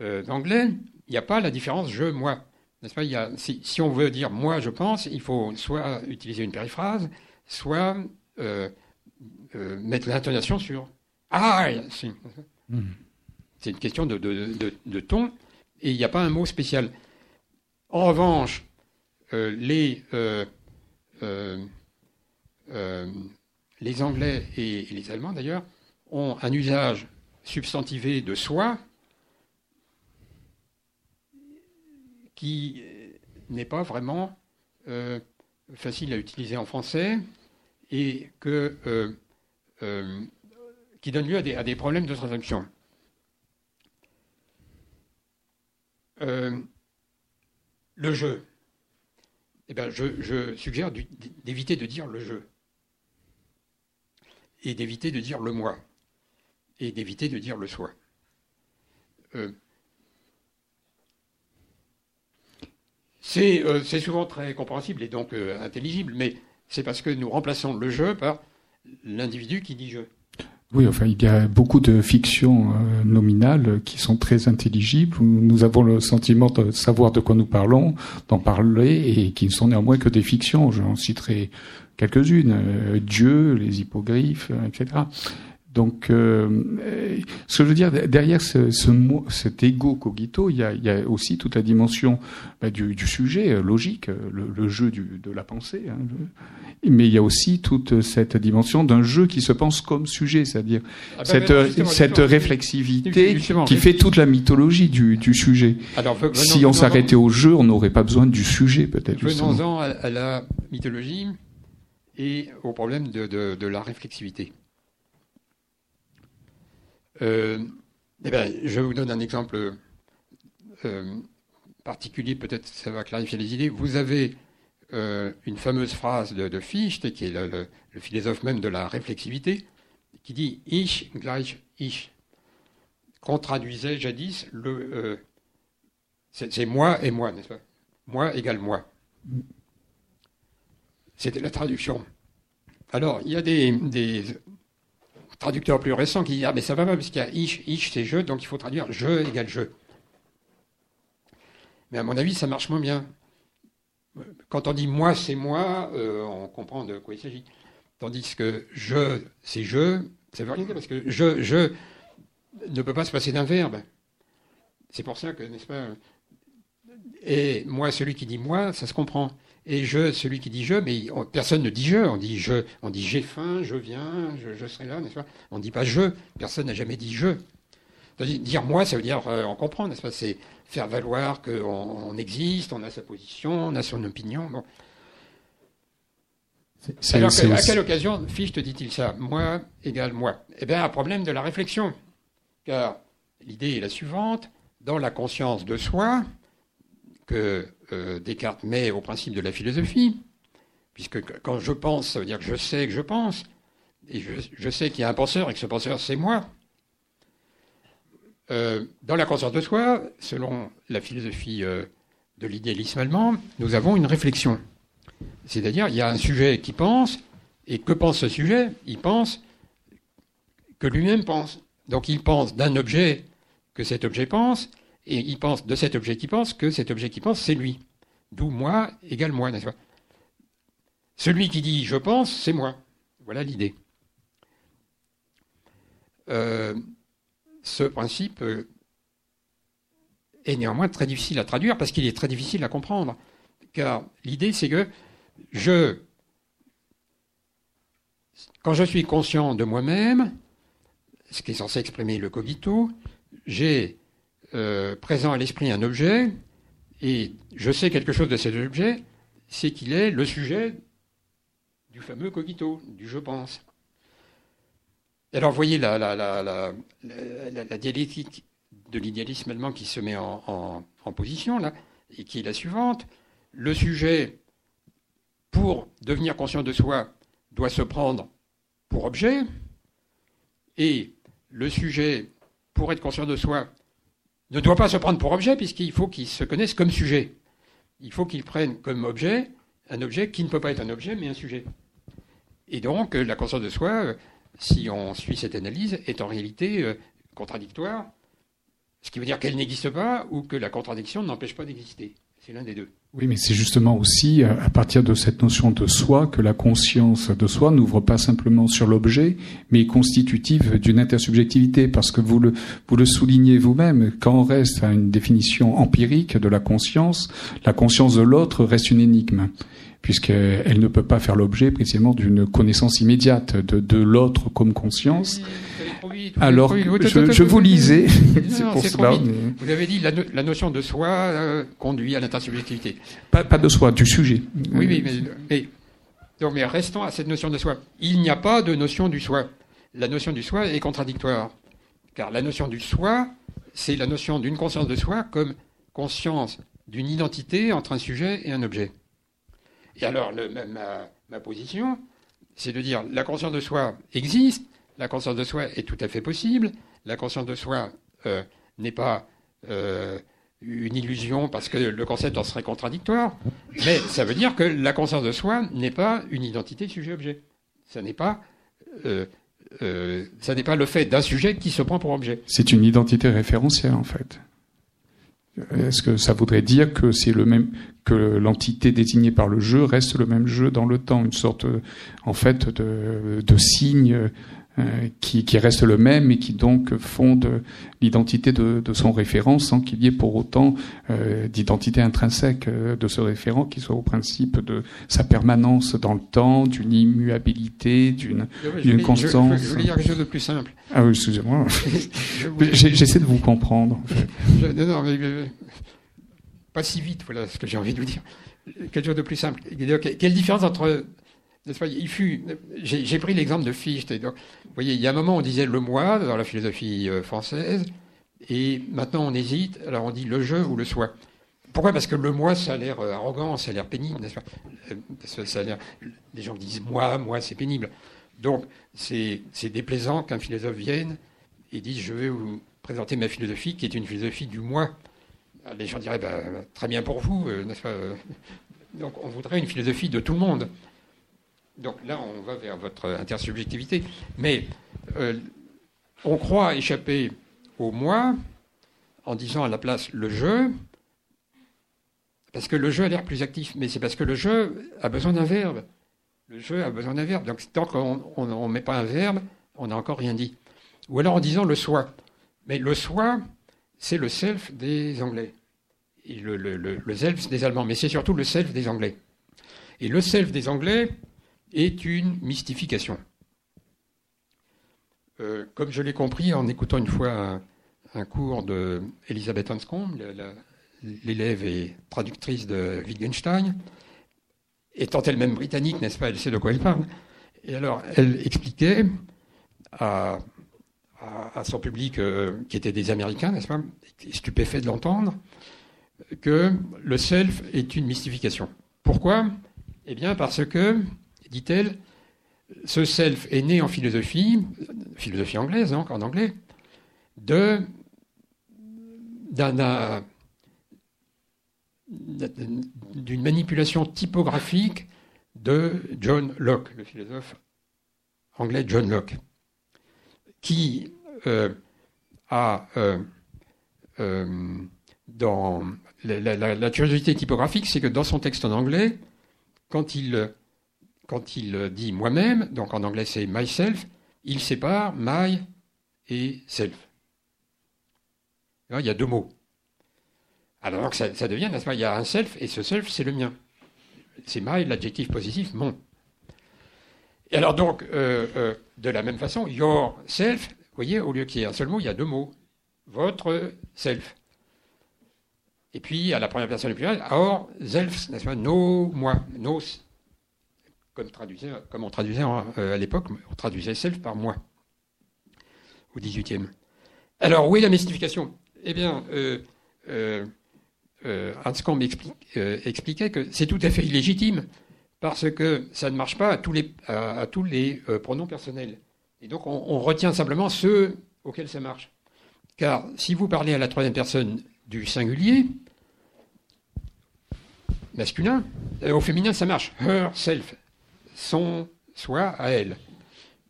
euh, anglais, il n'y a pas la différence je, moi. N'est-ce pas si, on veut dire moi, je pense, il faut soit utiliser une périphrase, soit euh, euh, mettre l'intonation sur ah. Hmm. C'est une question de, de, ton et il n'y a pas un mot spécial. En revanche, les les Anglais et les Allemands d'ailleurs ont un usage substantivé de soi qui n'est pas vraiment euh, facile à utiliser en français et que, euh, euh, qui donne lieu à des, problèmes de traduction. le jeu. Eh bien, je, je suggère d'éviter de dire le jeu et d'éviter de dire le moi et d'éviter de dire le soi. Euh, euh, c'est souvent très compréhensible et donc euh, intelligible, mais c'est parce que nous remplaçons le je par l'individu qui dit je. Oui, enfin, il y a beaucoup de fictions nominales qui sont très intelligibles. Nous avons le sentiment de savoir de quoi nous parlons, d'en parler, et qui ne sont néanmoins que des fictions. J'en citerai quelques-unes. Dieu, les hippogriffes, etc. Donc, euh, ce que je veux dire, derrière ce, ce cet ego cogito, il y, a, il y a, aussi toute la dimension bah, du, du, sujet euh, logique, euh, le, le jeu du, de la pensée. Hein, mais il y a aussi toute cette dimension d'un jeu qui se pense comme sujet, c'est-à-dire ah bah, cette, cette réflexivité qui fait toute la mythologie du, du sujet. Alors, si on s'arrêtait au jeu, on n'aurait pas besoin du sujet, peut-être. Venons-en à, à, la mythologie et au problème de, de, de la réflexivité. Euh, eh je vous donne un exemple euh, particulier, peut-être ça va clarifier les idées. Vous avez euh, une fameuse phrase de, Fichte, qui est le, philosophe même de la réflexivité, qui dit Ich gleich ich. Qu'on traduisait jadis le. c'est moi et moi, n'est-ce pas? Moi égale moi. C'était la traduction. Alors, il y a des, traducteur plus récent qui dit Ah, mais ça va pas, parce qu'il y a ich, ich, c'est je, donc il faut traduire je égale je. Mais à mon avis, ça marche moins bien. Quand on dit moi, c'est moi, euh, on comprend de quoi il s'agit. Tandis que je, c'est je, ça veut rien dire, parce que je, je ne peut pas se passer d'un verbe. C'est pour ça que, n'est-ce pas Et moi, celui qui dit moi, ça se comprend. Et je, celui qui dit je, mais personne ne dit je, on dit je, on dit j'ai faim, je viens, je, serai là, n'est-ce pas? On ne dit pas je, personne n'a jamais dit je. Dire moi, ça veut dire euh, on comprend, n'est-ce pas? C'est faire valoir qu'on on existe, on a sa position, on a son opinion. Bon. Alors, à quelle occasion Fichte dit-il ça? Moi égale moi. Eh bien, un problème de la réflexion. Car l'idée est la suivante dans la conscience de soi, que euh, Descartes met au principe de la philosophie, puisque quand je pense, ça veut dire que je sais que je pense, et je, sais qu'il y a un penseur et que ce penseur, c'est moi. Euh, dans la conscience de soi, selon la philosophie euh, de l'idéalisme allemand, nous avons une réflexion. C'est-à-dire, il y a un sujet qui pense, et que pense ce sujet? Il pense que lui-même pense. Donc il pense d'un objet que cet objet pense, et il pense de cet objet qui pense que cet objet qui pense, c'est lui. D'où moi égale moi, n'est-ce pas? Celui qui dit je pense, c'est moi. Voilà l'idée. Euh, ce principe est néanmoins très difficile à traduire parce qu'il est très difficile à comprendre. Car l'idée, c'est que je, quand je suis conscient de moi-même, ce qui est censé exprimer le cogito, j'ai euh, présent à l'esprit un objet et je sais quelque chose de cet objet, c'est qu'il est le sujet du fameux cogito, du je pense. Alors, vous voyez la, la, dialectique de l'idéalisme allemand qui se met en, position, là, et qui est la suivante. Le sujet, pour devenir conscient de soi, doit se prendre pour objet, et le sujet, pour être conscient de soi, ne doit pas se prendre pour objet, puisqu'il faut qu'il se connaisse comme sujet. Il faut qu'il prenne comme objet un objet qui ne peut pas être un objet, mais un sujet. Et donc, la conscience de soi si on suit cette analyse, est en réalité euh, contradictoire, ce qui veut dire qu'elle n'existe pas ou que la contradiction n'empêche pas d'exister. Oui, mais c'est justement aussi euh, à partir de cette notion de soi que la conscience de soi n'ouvre pas simplement sur l'objet, mais est constitutive d'une intersubjectivité, parce que vous le, vous le soulignez vous-même, quand on reste à une définition empirique de la conscience, la conscience de l'autre reste une énigme puisqu'elle ne peut pas faire l'objet précisément d'une connaissance immédiate de, de l'autre comme conscience. Alors, je, je, vous lisais, c'est pour cela. Vous avez dit la, la notion de soi euh, conduit à l'intersubjectivité. Pas, pas, de soi, du sujet. Oui, oui, mais, mais, donc, mais restons à cette notion de soi. Il n'y a pas de notion du soi. La notion du soi est contradictoire. Car la notion du soi, c'est la notion d'une conscience de soi comme conscience d'une identité entre un sujet et un objet. Et alors, ma, position, c'est de dire la conscience de soi existe, la conscience de soi est tout à fait possible, la conscience de soi euh, n'est pas euh, une illusion parce que le concept en serait contradictoire, mais ça veut dire que la conscience de soi n'est pas une identité sujet-objet. Ça n'est pas euh, ça n'est pas le fait d'un sujet qui se prend pour objet. C'est une identité référentielle en fait. Est-ce que ça voudrait dire que c'est le même que l'entité désignée par le jeu reste le même jeu dans le temps, une sorte en fait de, de signe euh, qui, qui, reste le même et qui donc fonde l'identité de, de, son référent sans qu'il y ait pour autant euh, d'identité intrinsèque euh, de ce référent qui soit au principe de sa permanence dans le temps, d'une immuabilité, d'une constance. Je, voulais dire quelque chose de plus simple. Ah oui, excusez-moi. J'essaie de vous comprendre. non, non, mais, pas si vite, voilà ce que j'ai envie de vous dire. Quelque chose de plus simple. Quelle différence entre il fut, j'ai pris l'exemple de Fichte. Vous voyez, il y a un moment, on disait le moi dans la philosophie euh, française, et maintenant on hésite. Alors on dit le je ou le soi. Pourquoi? Parce que le moi, ça a l'air euh, arrogant, ça a l'air pénible, n'est-ce pas? Euh, Les gens disent moi, moi, c'est pénible. Donc c'est déplaisant qu'un philosophe vienne et dise je vais vous présenter ma philosophie, qui est une philosophie du moi. Les gens diraient bah, très bien pour vous, n'est-ce pas? Donc on voudrait une philosophie de tout le monde. Donc là, on va vers votre intersubjectivité. Mais euh, on croit échapper au moi en disant à la place le jeu, parce que le jeu a l'air plus actif, mais c'est parce que le jeu a besoin d'un verbe. Le jeu a besoin d'un verbe. Donc tant qu'on ne met pas un verbe, on n'a encore rien dit. Ou alors en disant le soi. Mais le soi, c'est le self des Anglais. Et le, le, le self des Allemands. Mais c'est surtout le self des Anglais. Et le self des Anglais, est une mystification. Euh, comme je l'ai compris en écoutant une fois un, cours de Elisabeth Hanscombe, l'élève et traductrice de Wittgenstein, étant elle-même britannique, n'est-ce pas, elle sait de quoi elle parle. Et alors, elle expliquait à, son public, euh, qui était des Américains, n'est-ce pas, stupéfait de l'entendre, que le self est une mystification. Pourquoi? Eh bien, parce que dit-elle, ce self est né en philosophie, philosophie anglaise, hein, en anglais, d'une manipulation typographique de John Locke, le philosophe anglais John Locke, qui euh, a euh, euh, dans la, la, curiosité typographique, c'est que dans son texte en anglais, quand il quand il dit moi-même, donc en anglais c'est myself, il sépare my et self. il y a deux mots. Alors ça, ça devient, n'est-ce pas, il y a un self et ce self c'est le mien. C'est my, l'adjectif positif, mon. Et alors donc, euh, euh, de la même façon, your self, vous voyez, au lieu qu'il y ait un seul mot, il y a deux mots. Votre self. Et puis, à la première personne du pluriel, our self, n'est-ce pas, nos, moi, nos, comme, on traduisait euh, à l'époque, on traduisait self par moi, au 18e. Alors, où est la mystification? Eh bien, euh, euh, Hanscombe expliquait que c'est tout à fait illégitime parce que ça ne marche pas à tous les, pronoms personnels. Et donc, on, retient simplement ceux auxquels ça marche. Car si vous parlez à la troisième personne du singulier, masculin, au féminin, ça marche. Herself, son, soi, à elle.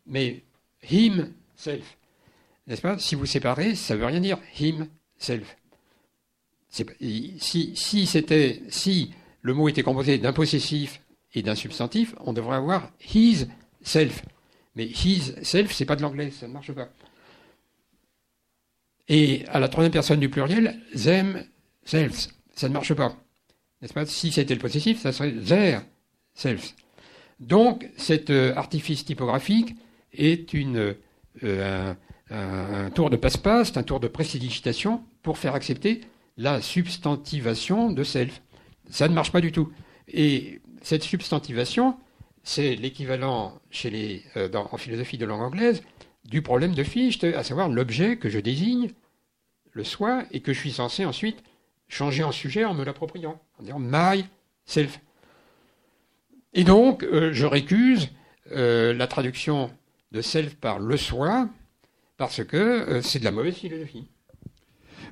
Mais himself, n'est-ce pas? Si vous séparez, ça ne veut rien dire himself. Si, si, c'était, si le mot était composé d'un possessif et d'un substantif, on devrait avoir his self. Mais his self, c'est pas de l'anglais, ça ne marche pas. Et à la troisième personne du pluriel, them selves, ça ne marche pas. N'est-ce pas? Si c'était le possessif, ça serait their selves. Donc, cet euh, artifice typographique est euh, un, tour de passe-passe, un tour de précipitation pour faire accepter la substantivation de self. Ça ne marche pas du tout. Et cette substantivation, c'est l'équivalent euh, en philosophie de langue anglaise du problème de Fichte, à savoir l'objet que je désigne, le soi, et que je suis censé ensuite changer en sujet en me l'appropriant, en disant my self. Et donc, euh, je récuse euh, la traduction de self par le soi, parce que euh, c'est de la mauvaise philosophie.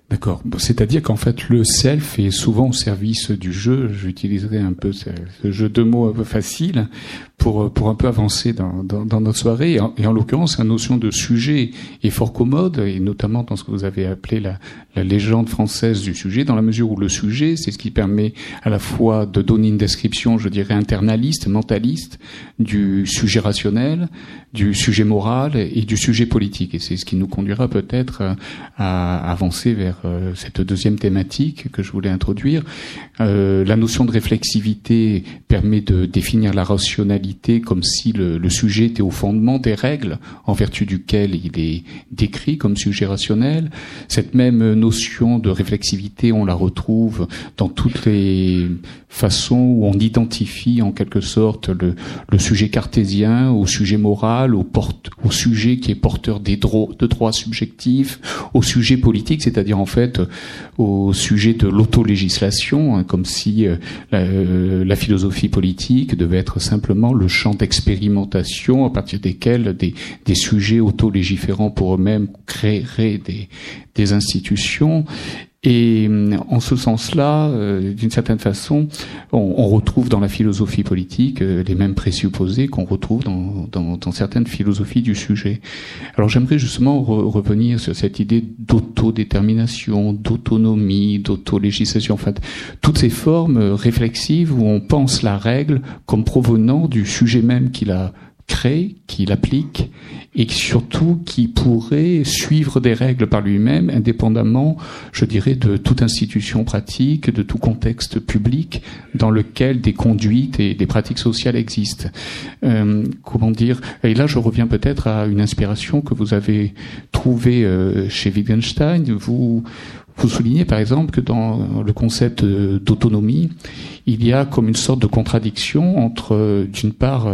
D'accord. C'est-à-dire qu'en fait, le self est souvent au service du jeu. J'utiliserai un peu ce, jeu de mots un peu facile pour pour un peu avancer dans, dans, dans notre soirée. Et en, en l'occurrence, la notion de sujet est fort commode, et notamment dans ce que vous avez appelé la, la légende française du sujet, dans la mesure où le sujet, c'est ce qui permet à la fois de donner une description, je dirais, internaliste, mentaliste, du sujet rationnel, du sujet moral et du sujet politique. Et c'est ce qui nous conduira peut-être à avancer vers euh, cette deuxième thématique que je voulais introduire. Euh, la notion de réflexivité permet de définir la rationalité comme si le, sujet était au fondement des règles en vertu duquel il est décrit comme sujet rationnel. Cette même notion de réflexivité, on la retrouve dans toutes les façons où on identifie en quelque sorte le, sujet cartésien au sujet moral, au, sujet qui est porteur des droits, de droits subjectifs, au sujet politique, c'est-à-dire en fait au sujet de l'autolégislation, hein, comme si euh, euh, la, philosophie politique devait être simplement le champ d'expérimentation à partir desquels des, sujets autolégiférants pour eux-mêmes créeraient des institutions et en ce sens-là, euh, d'une certaine façon, on, on, retrouve dans la philosophie politique euh, les mêmes présupposés qu'on retrouve dans, dans, dans, certaines philosophies du sujet. Alors j'aimerais justement revenir sur cette idée d'autodétermination, d'autonomie, d'autolégislation, en fait, toutes ces formes réflexives où on pense la règle comme provenant du sujet même qui la crée, qui l'applique et surtout qui pourrait suivre des règles par lui-même indépendamment, je dirais, de toute institution pratique, de tout contexte public dans lequel des conduites et des pratiques sociales existent. Euh, comment dire? Et là, je reviens peut-être à une inspiration que vous avez trouvée euh, chez Wittgenstein. Vous vous soulignez par exemple que dans le concept d'autonomie, il y a comme une sorte de contradiction entre, d'une part,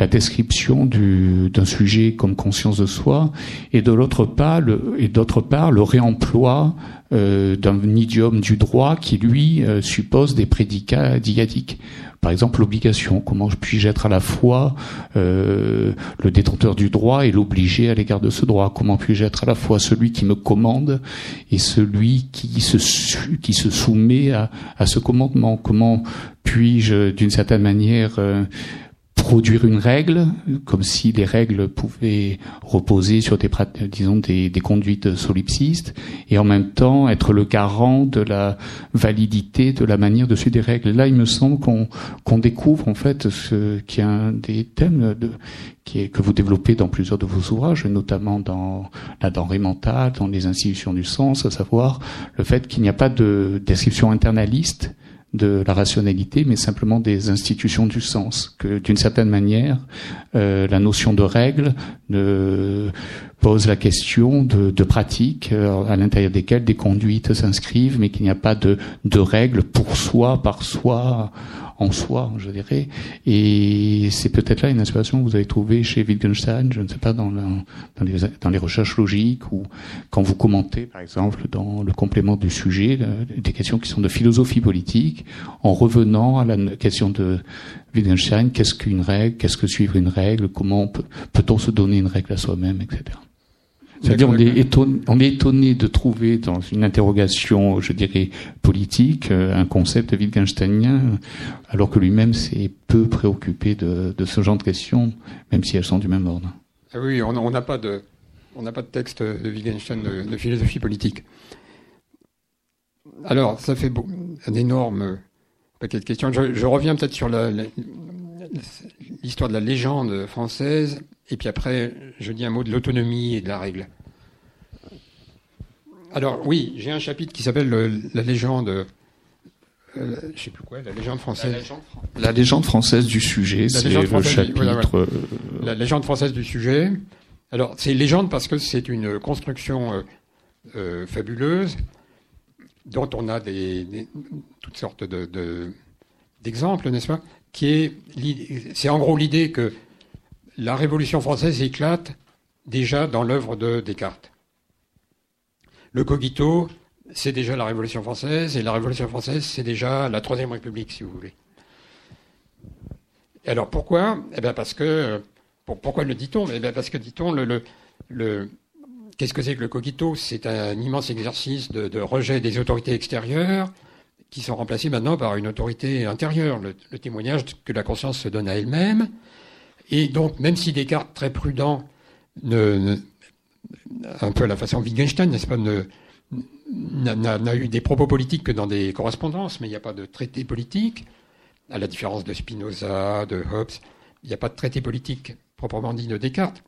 la description d'un sujet comme conscience de soi, et de l'autre part, et d'autre part le réemploi euh, d'un idiome du droit qui lui euh, suppose des prédicats diadiques. Par exemple, l'obligation. Comment puis-je être à la fois euh, le détenteur du droit et l'obligé à l'égard de ce droit? Comment puis-je être à la fois celui qui me commande et celui qui se, soumet à, à ce commandement? Comment puis-je, d'une certaine manière, produire une règle, comme si les règles pouvaient reposer sur des, disons, des, des, conduites solipsistes, et en même temps être le garant de la validité de la manière de suivre des règles. Là, il me semble qu'on découvre en fait ce qui est un des thèmes de, qui est, que vous développez dans plusieurs de vos ouvrages, notamment dans la denrée mentale, dans les institutions du sens, à savoir le fait qu'il n'y a pas de description internaliste de la rationalité, mais simplement des institutions du sens. Que d'une certaine manière, euh, la notion de règle ne pose la question de, de pratiques euh, à l'intérieur desquelles des conduites s'inscrivent, mais qu'il n'y a pas de, de règles pour soi, par soi, en soi, je dirais. Et c'est peut-être là une inspiration que vous avez trouvée chez Wittgenstein, je ne sais pas, dans, dans, les, recherches logiques ou quand vous commentez, par exemple, dans le complément du sujet, des questions qui sont de philosophie politique, en revenant à la question de Wittgenstein, qu'est-ce qu'une règle, qu'est-ce que suivre une règle, comment peut-on se donner une règle à soi-même, etc. C'est-à-dire, on est, étonné, on est étonné de trouver dans une interrogation, je dirais, politique, euh, un concept wittgensteinien, alors que lui-même s'est peu préoccupé de, de, ce genre de questions, même si elles sont du même ordre. Ah oui, on n'a pas de, on n'a pas de texte de Wittgenstein de, de philosophie politique. Alors, ça fait un énorme paquet de questions. Je, je reviens peut-être sur l'histoire de la légende française et puis après, je dis un mot de l'autonomie et de la règle. Alors oui, j'ai un chapitre qui s'appelle la légende. Euh, je sais plus quoi, la légende française. La légende, française du sujet, c'est le chapitre. Euh, la légende française du sujet. Alors c'est légende parce que c'est une construction euh, euh, fabuleuse dont on a des, toutes sortes de, d'exemples, n'est-ce pas Qui est, c'est en gros l'idée que la Révolution française éclate déjà dans l'œuvre de Descartes. Le cogito, c'est déjà la Révolution française, et la Révolution française, c'est déjà la Troisième République, si vous voulez. Alors pourquoi? Eh bien parce que pourquoi le dit-on? Eh parce que dit-on le, qu'est-ce que c'est que le cogito? C'est un immense exercice de, rejet des autorités extérieures qui sont remplacées maintenant par une autorité intérieure, le témoignage que la conscience se donne à elle-même. Et donc, même si Descartes, très prudent, un peu à la façon Wittgenstein, n'est-ce pas, n'a eu des propos politiques que dans des correspondances, mais il n'y a pas de traité politique, à la différence de Spinoza, de Hobbes, il n'y a pas de traité politique proprement dit de Descartes,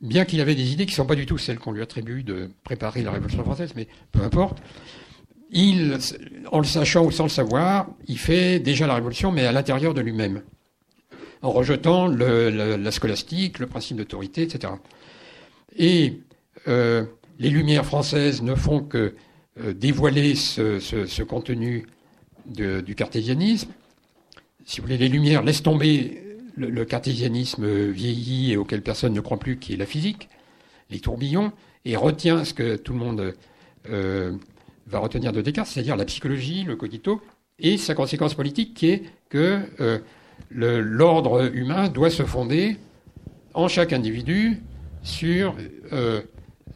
bien qu'il avait des idées qui ne sont pas du tout celles qu'on lui attribue de préparer la Révolution française, mais peu importe. Il, en le sachant ou sans le savoir, il fait déjà la Révolution, mais à l'intérieur de lui-même en rejetant la scolastique, le principe d'autorité, etc. Et euh, les Lumières françaises ne font que euh, dévoiler ce, contenu du cartésianisme. Si vous voulez, les Lumières laissent tomber le, cartésianisme vieilli et auquel personne ne croit plus, qui est la physique, les tourbillons, et retient ce que tout le monde euh, va retenir de Descartes, c'est-à-dire la psychologie, le cogito, et sa conséquence politique qui est que l'ordre humain doit se fonder en chaque individu sur euh,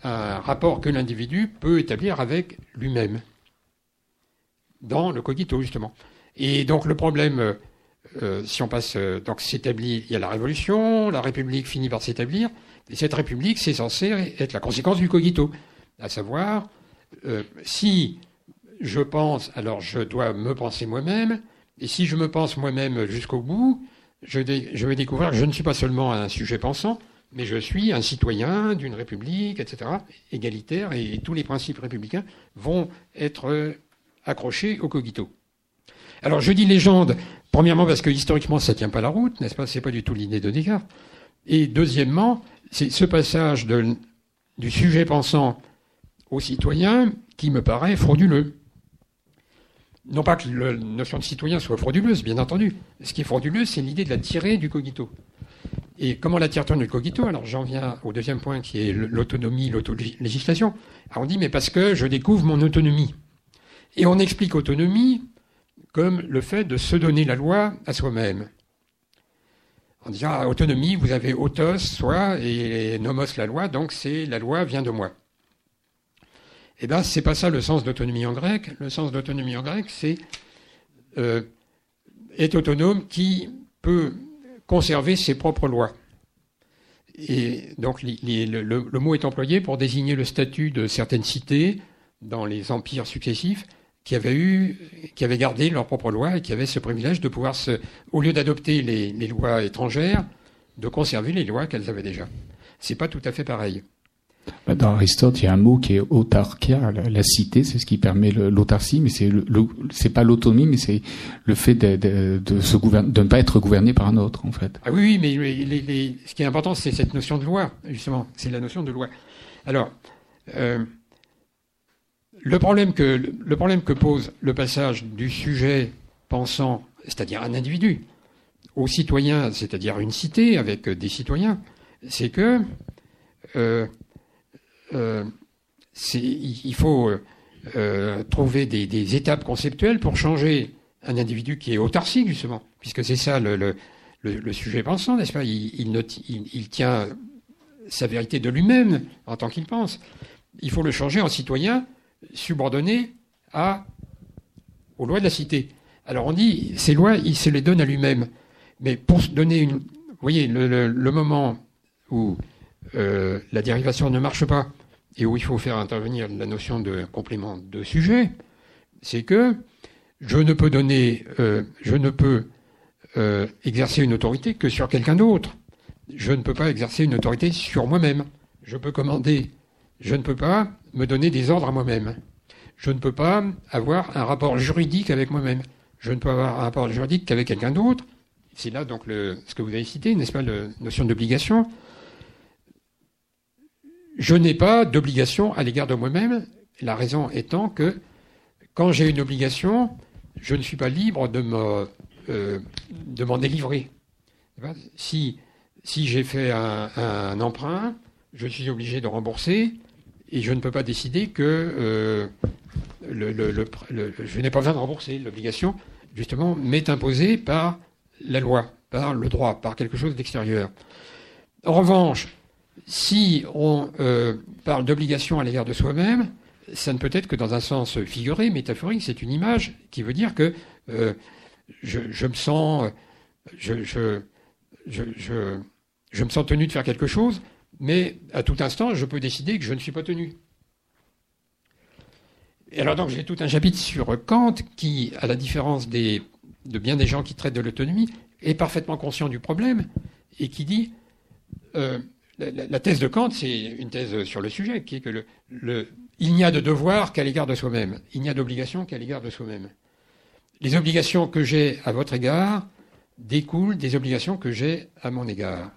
un rapport que l'individu peut établir avec lui-même, dans le cogito justement. Et donc le problème, euh, si on passe, euh, donc s'établit, il y a la révolution, la République finit par s'établir, et cette République, c'est censé être la conséquence du cogito, à savoir, si je pense, alors je dois me penser moi-même, et si je me pense moi-même jusqu'au bout, je, vais découvrir que je ne suis pas seulement un sujet pensant, mais je suis un citoyen d'une république, etc., égalitaire, et tous les principes républicains vont être accrochés au cogito. Alors je dis légende, premièrement parce que historiquement ça tient pas la route, n'est-ce pas? C'est pas du tout l'idée de Descartes. Et deuxièmement, c'est ce passage du sujet pensant au citoyen qui me paraît frauduleux. Non pas que la notion de citoyen soit frauduleuse, bien entendu. Ce qui est frauduleux, c'est l'idée de la tirer du cogito. Et comment la tire-t-on du cogito? Alors j'en viens au deuxième point qui est l'autonomie, l'autolégislation. Alors on dit, mais parce que je découvre mon autonomie. Et on explique autonomie comme le fait de se donner la loi à soi-même. En disant, ah, autonomie, vous avez autos, soi, et nomos, la loi, donc c'est la loi vient de moi. Eh bien, c'est pas ça le sens d'autonomie en grec. Le sens d'autonomie en grec, c'est euh, autonome qui peut conserver ses propres lois. Et donc le, mot est employé pour désigner le statut de certaines cités dans les empires successifs qui avaient eu, qui avaient gardé leurs propres lois et qui avaient ce privilège de pouvoir se, au lieu d'adopter les, les, lois étrangères, de conserver les lois qu'elles avaient déjà. C'est pas tout à fait pareil. Bah, dans Aristote, il y a un mot qui est autarkia, la, cité, c'est ce qui permet l'autarcie, mais c'est c'est pas l'autonomie, mais c'est le fait de, se gouverner, de ne pas être gouverné par un autre, en fait. Ah oui, mais ce qui est important, c'est cette notion de loi, justement, c'est la notion de loi. Alors, euh, le problème que le problème que pose le passage du sujet pensant, c'est-à-dire un individu, au citoyen, c'est-à-dire une cité avec des citoyens, c'est que euh, il faut euh, trouver des, étapes conceptuelles pour changer un individu qui est autarcique, justement, puisque c'est ça le, sujet pensant, n'est-ce pas? Il, tient sa vérité de lui-même en tant qu'il pense. Il faut le changer en citoyen subordonné aux lois de la cité. Alors on dit, ces lois, il se les donne à lui-même. Mais pour donner une... Vous voyez, le moment où euh, la dérivation ne marche pas et où il faut faire intervenir la notion de complément de sujet, c'est que je ne peux donner, euh, je ne peux euh, exercer une autorité que sur quelqu'un d'autre. Je ne peux pas exercer une autorité sur moi-même. Je peux commander. Je ne peux pas me donner des ordres à moi-même. Je ne peux pas avoir un rapport juridique avec moi-même. Je ne peux avoir un rapport juridique qu'avec quelqu'un d'autre. C'est là donc ce que vous avez cité, n'est-ce pas, la notion d'obligation je n'ai pas d'obligation à l'égard de moi-même, la raison étant que quand j'ai une obligation, je ne suis pas libre de euh, m'en délivrer. Si, si j'ai fait un, emprunt, je suis obligé de rembourser et je ne peux pas décider que euh, le, je n'ai pas besoin de rembourser. L'obligation, justement, m'est imposée par la loi, par le droit, par quelque chose d'extérieur. En revanche, si on euh, parle d'obligation à l'égard de soi-même, ça ne peut être que dans un sens figuré, métaphorique. C'est une image qui veut dire que euh, je, me sens, je, me sens tenu de faire quelque chose, mais à tout instant, je peux décider que je ne suis pas tenu. Et alors donc j'ai tout un chapitre sur Kant qui, à la différence de bien des gens qui traitent de l'autonomie, est parfaitement conscient du problème et qui dit euh, la, thèse de Kant, c'est une thèse sur le sujet, qui est que le, il n'y a de devoir qu'à l'égard de soi-même. Il n'y a d'obligation qu'à l'égard de soi-même. Les obligations que j'ai à votre égard découlent des obligations que j'ai à mon égard.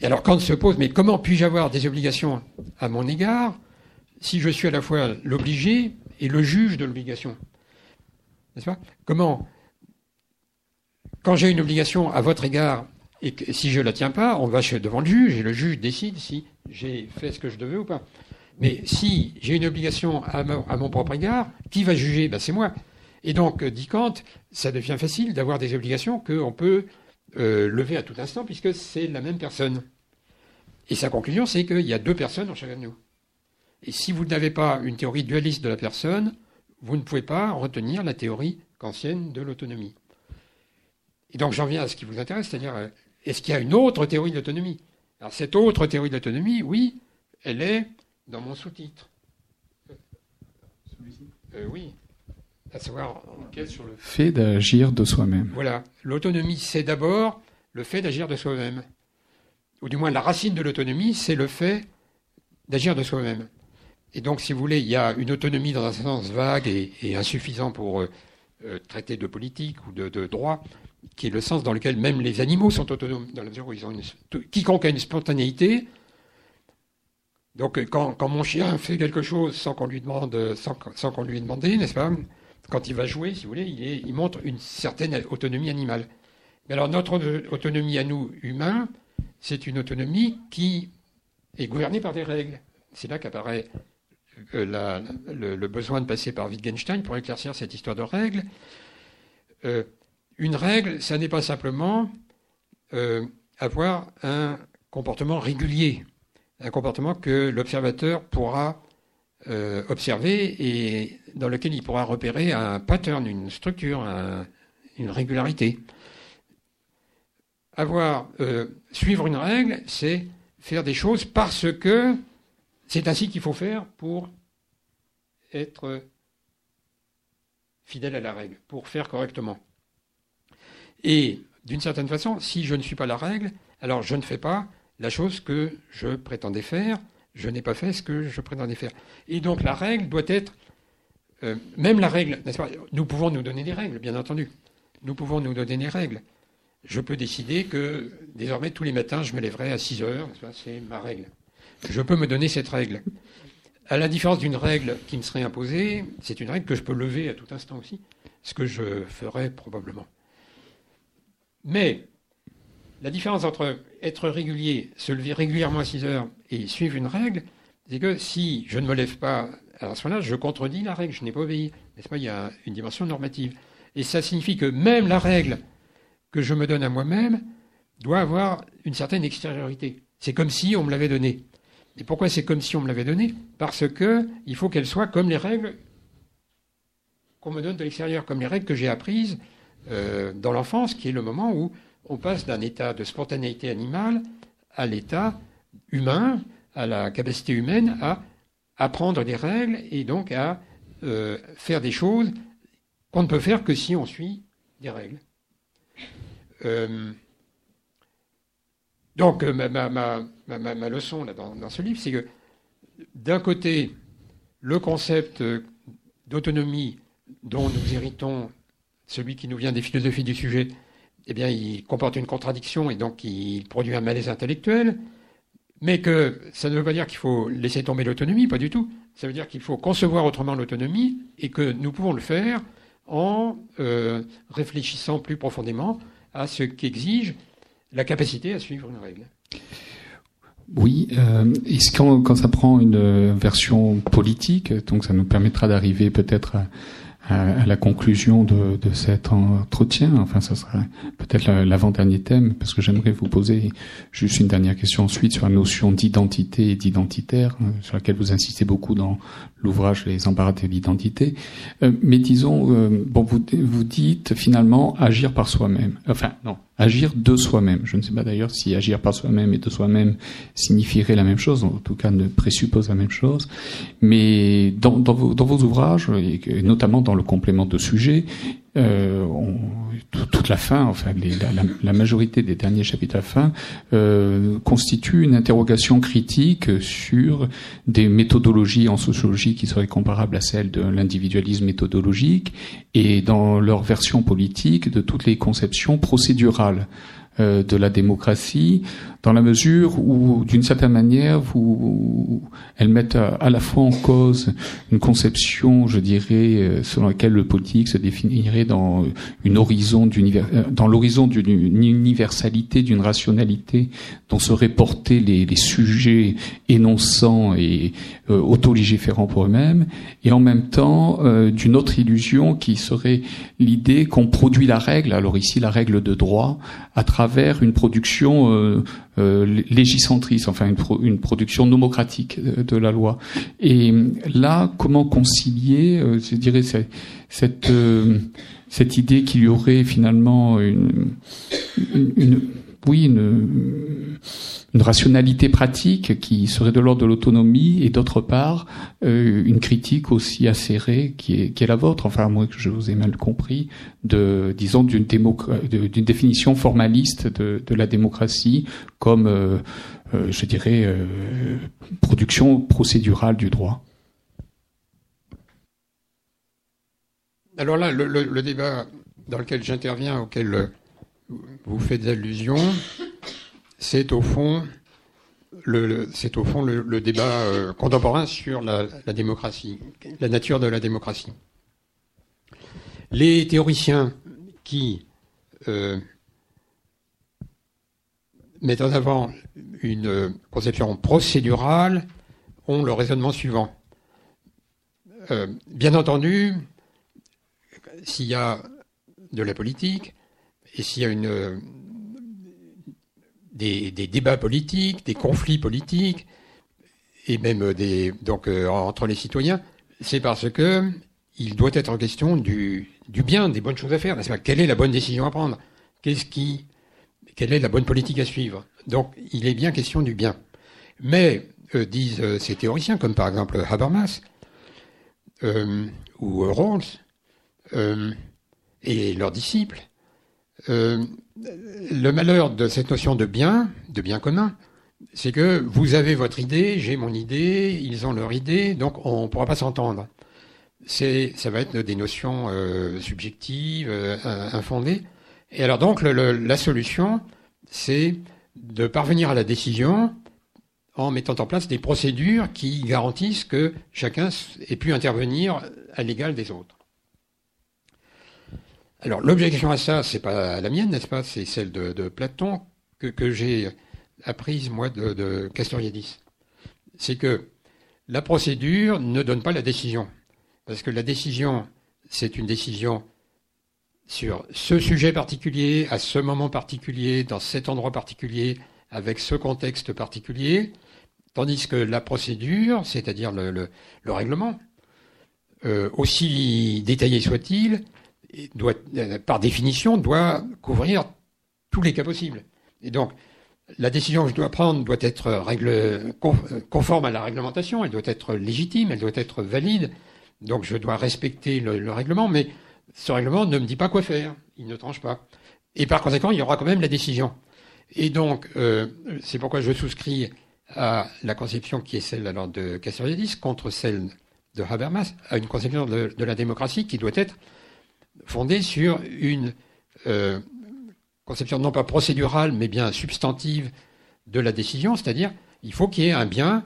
Et alors Kant se pose, mais comment puis-je avoir des obligations à mon égard si je suis à la fois l'obligé et le juge de l'obligation? N'est-ce pas? Comment Quand j'ai une obligation à votre égard et si je ne la tiens pas, on va devant le juge et le juge décide si j'ai fait ce que je devais ou pas. Mais si j'ai une obligation à, mon propre égard, qui va juger? Ben, C'est moi. Et donc, euh, dit Kant, ça devient facile d'avoir des obligations qu'on peut euh, lever à tout instant puisque c'est la même personne. Et sa conclusion, c'est qu'il y a deux personnes en chacun de nous. Et si vous n'avez pas une théorie dualiste de la personne, vous ne pouvez pas retenir la théorie kantienne de l'autonomie. Et donc j'en viens à ce qui vous intéresse, c'est-à-dire euh, est-ce qu'il y a une autre théorie de l'autonomie Alors cette autre théorie de l'autonomie, oui, elle est dans mon sous-titre. Euh, oui. À savoir. Enquête sur le fait d'agir de soi-même. Voilà. L'autonomie, c'est d'abord le fait d'agir de soi-même. Ou du moins, la racine de l'autonomie, c'est le fait d'agir de soi-même. Et donc, si vous voulez, il y a une autonomie dans un sens vague et, insuffisant pour euh, euh, traiter de politique ou de, de droit, qui est le sens dans lequel même les animaux sont autonomes, dans la mesure où ils ont une, quiconque a une spontanéité. Donc quand, mon chien fait quelque chose sans qu'on lui demande, sans, qu'on lui ait demandé, n'est-ce pas Quand il va jouer, si vous voulez, il, montre une certaine autonomie animale. Mais alors notre autonomie à nous humains, c'est une autonomie qui est gouvernée par des règles. C'est là qu'apparaît euh, le, besoin de passer par Wittgenstein pour éclaircir cette histoire de règles. Euh, une règle, ça n'est pas simplement euh, avoir un comportement régulier, un comportement que l'observateur pourra euh, observer et dans lequel il pourra repérer un pattern, une structure, une régularité. avoir euh, suivre une règle, c'est faire des choses parce que c'est ainsi qu'il faut faire pour être fidèle à la règle, pour faire correctement. Et d'une certaine façon, si je ne suis pas la règle, alors je ne fais pas la chose que je prétendais faire, je n'ai pas fait ce que je prétendais faire. Et donc la règle doit être, euh, même la règle, n'est-ce pas? Nous pouvons nous donner des règles, bien entendu. Nous pouvons nous donner des règles. Je peux décider que désormais tous les matins je me lèverai à 6 heures, c'est ma règle. Je peux me donner cette règle. À la différence d'une règle qui me serait imposée, c'est une règle que je peux lever à tout instant aussi, ce que je ferai probablement. Mais la différence entre être régulier, se lever régulièrement à 6 heures et suivre une règle, c'est que si je ne me lève pas à ce moment-là, je contredis la règle, je n'ai pas obéi. N'est-ce pas? Il y a une dimension normative. Et ça signifie que même la règle que je me donne à moi-même doit avoir une certaine extériorité. C'est comme si on me l'avait donnée. Et pourquoi c'est comme si on me l'avait donnée? Parce que il faut qu'elle soit comme les règles qu'on me donne de l'extérieur, comme les règles que j'ai apprises euh, dans l'enfance, qui est le moment où on passe d'un état de spontanéité animale à l'état humain, à la capacité humaine à apprendre des règles et donc à euh, faire des choses qu'on ne peut faire que si on suit des règles. Euh, donc ma, leçon là, dans ce livre, c'est que d'un côté, le concept d'autonomie dont nous héritons, celui qui nous vient des philosophies du sujet, eh bien, il comporte une contradiction et donc il produit un malaise intellectuel, mais que ça ne veut pas dire qu'il faut laisser tomber l'autonomie, pas du tout. Ça veut dire qu'il faut concevoir autrement l'autonomie et que nous pouvons le faire en euh, réfléchissant plus profondément à ce qu'exige la capacité à suivre une règle. Oui, euh, est-ce quand, quand ça prend une version politique, donc ça nous permettra d'arriver peut-être à, à, la conclusion de, de, cet entretien. Enfin, ça sera peut-être l'avant-dernier thème, parce que j'aimerais vous poser juste une dernière question ensuite sur la notion d'identité et d'identitaire, euh, sur laquelle vous insistez beaucoup dans l'ouvrage Les embarras de l'identité. Euh, mais disons, euh, bon, vous, vous dites finalement agir par soi-même. Enfin, non, agir de soi-même. Je ne sais pas d'ailleurs si agir par soi-même et de soi-même signifierait la même chose, en tout cas ne présuppose la même chose. Mais dans, vos, vos, ouvrages, et notamment dans le complément de sujet, euh, toute la fin, enfin la, majorité des derniers chapitres à fin, euh, constitue une interrogation critique sur des méthodologies en sociologie qui seraient comparables à celles de l'individualisme méthodologique et dans leur version politique de toutes les conceptions procédurales euh, de la démocratie, dans la mesure où, d'une certaine manière, vous, elles mettent à, la fois en cause une conception, je dirais, euh, selon laquelle le politique se définirait dans une horizon euh, dans l'horizon d'une universalité, d'une rationalité dont seraient portés les, les sujets énonçants et euh, autolégiférants pour eux-mêmes, et en même temps d'une autre illusion qui serait l'idée qu'on produit la règle, alors ici la règle de droit, à travers une production euh, euh, légicentrice, enfin une, production nomocratique de, la loi. Et là, comment concilier, euh, je dirais, cette, euh, cette idée qu'il y aurait finalement une oui, une, une, rationalité pratique qui serait de l'ordre de l'autonomie et d'autre part euh, une critique aussi acérée qui est, qui est la vôtre, enfin à moins que je vous ai mal compris, de disons d'une d'une définition formaliste de, de, la démocratie comme euh, euh, je dirais production procédurale du droit. Alors là, le, le, le débat dans lequel j'interviens, auquel vous faites allusion, c'est au fond le, débat euh, contemporain sur la, démocratie, la nature de la démocratie. Les théoriciens qui euh, mettent en avant une conception procédurale ont le raisonnement suivant. Euh, bien entendu, s'il y a de la politique, et s'il y a une, des, débats politiques, des conflits politiques, et même des, donc, euh, entre les citoyens, c'est parce que il doit être question du, bien, des bonnes choses à faire. Quelle est la bonne décision à prendre? Qu'est-ce qui, quelle est la bonne politique à suivre? Donc, il est bien question du bien. Mais, euh, disent euh, ces théoriciens, comme par exemple Habermas ou Rawls et leurs disciples, le malheur de cette notion de bien, de bien commun, c'est que vous avez votre idée, j'ai mon idée, ils ont leur idée, donc on ne pourra pas s'entendre. C'est, ça va être des notions subjectives, infondées. Et alors donc la solution, c'est de parvenir à la décision en mettant en place des procédures qui garantissent que chacun ait pu intervenir à l'égal des autres. Alors l'objection à ça, c'est pas la mienne, n'est-ce pas? C'est celle de, Platon que, j'ai apprise moi de, Castoriadis. C'est que la procédure ne donne pas la décision, parce que la décision, c'est une décision sur ce sujet particulier, à ce moment particulier, dans cet endroit particulier, avec ce contexte particulier, tandis que la procédure, c'est-à-dire le, règlement, euh, aussi détaillé soit-il, doit, euh, par définition, doit couvrir tous les cas possibles. Et donc, la décision que je dois prendre doit être règle, conforme à la réglementation, elle doit être légitime, elle doit être valide. Donc, je dois respecter le règlement, mais ce règlement ne me dit pas quoi faire, il ne tranche pas. Et par conséquent, il y aura quand même la décision. Et donc, euh, c'est pourquoi je souscris à la conception qui est celle alors de Castoriadis contre celle de Habermas, à une conception de, la démocratie qui doit être fondée sur une euh, conception non pas procédurale, mais bien substantive de la décision, c'est-à-dire il faut qu'il y ait un bien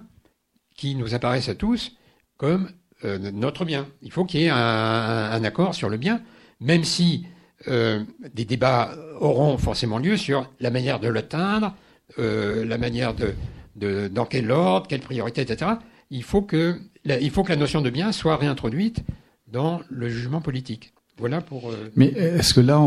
qui nous apparaisse à tous comme euh, notre bien. Il faut qu'il y ait un, accord sur le bien, même si euh, des débats auront forcément lieu sur la manière de l'atteindre, la manière de, dans quel ordre, quelle priorité, etc. Il faut que il faut que la notion de bien soit réintroduite dans le jugement politique. Voilà pour. Euh, mais est-ce que là,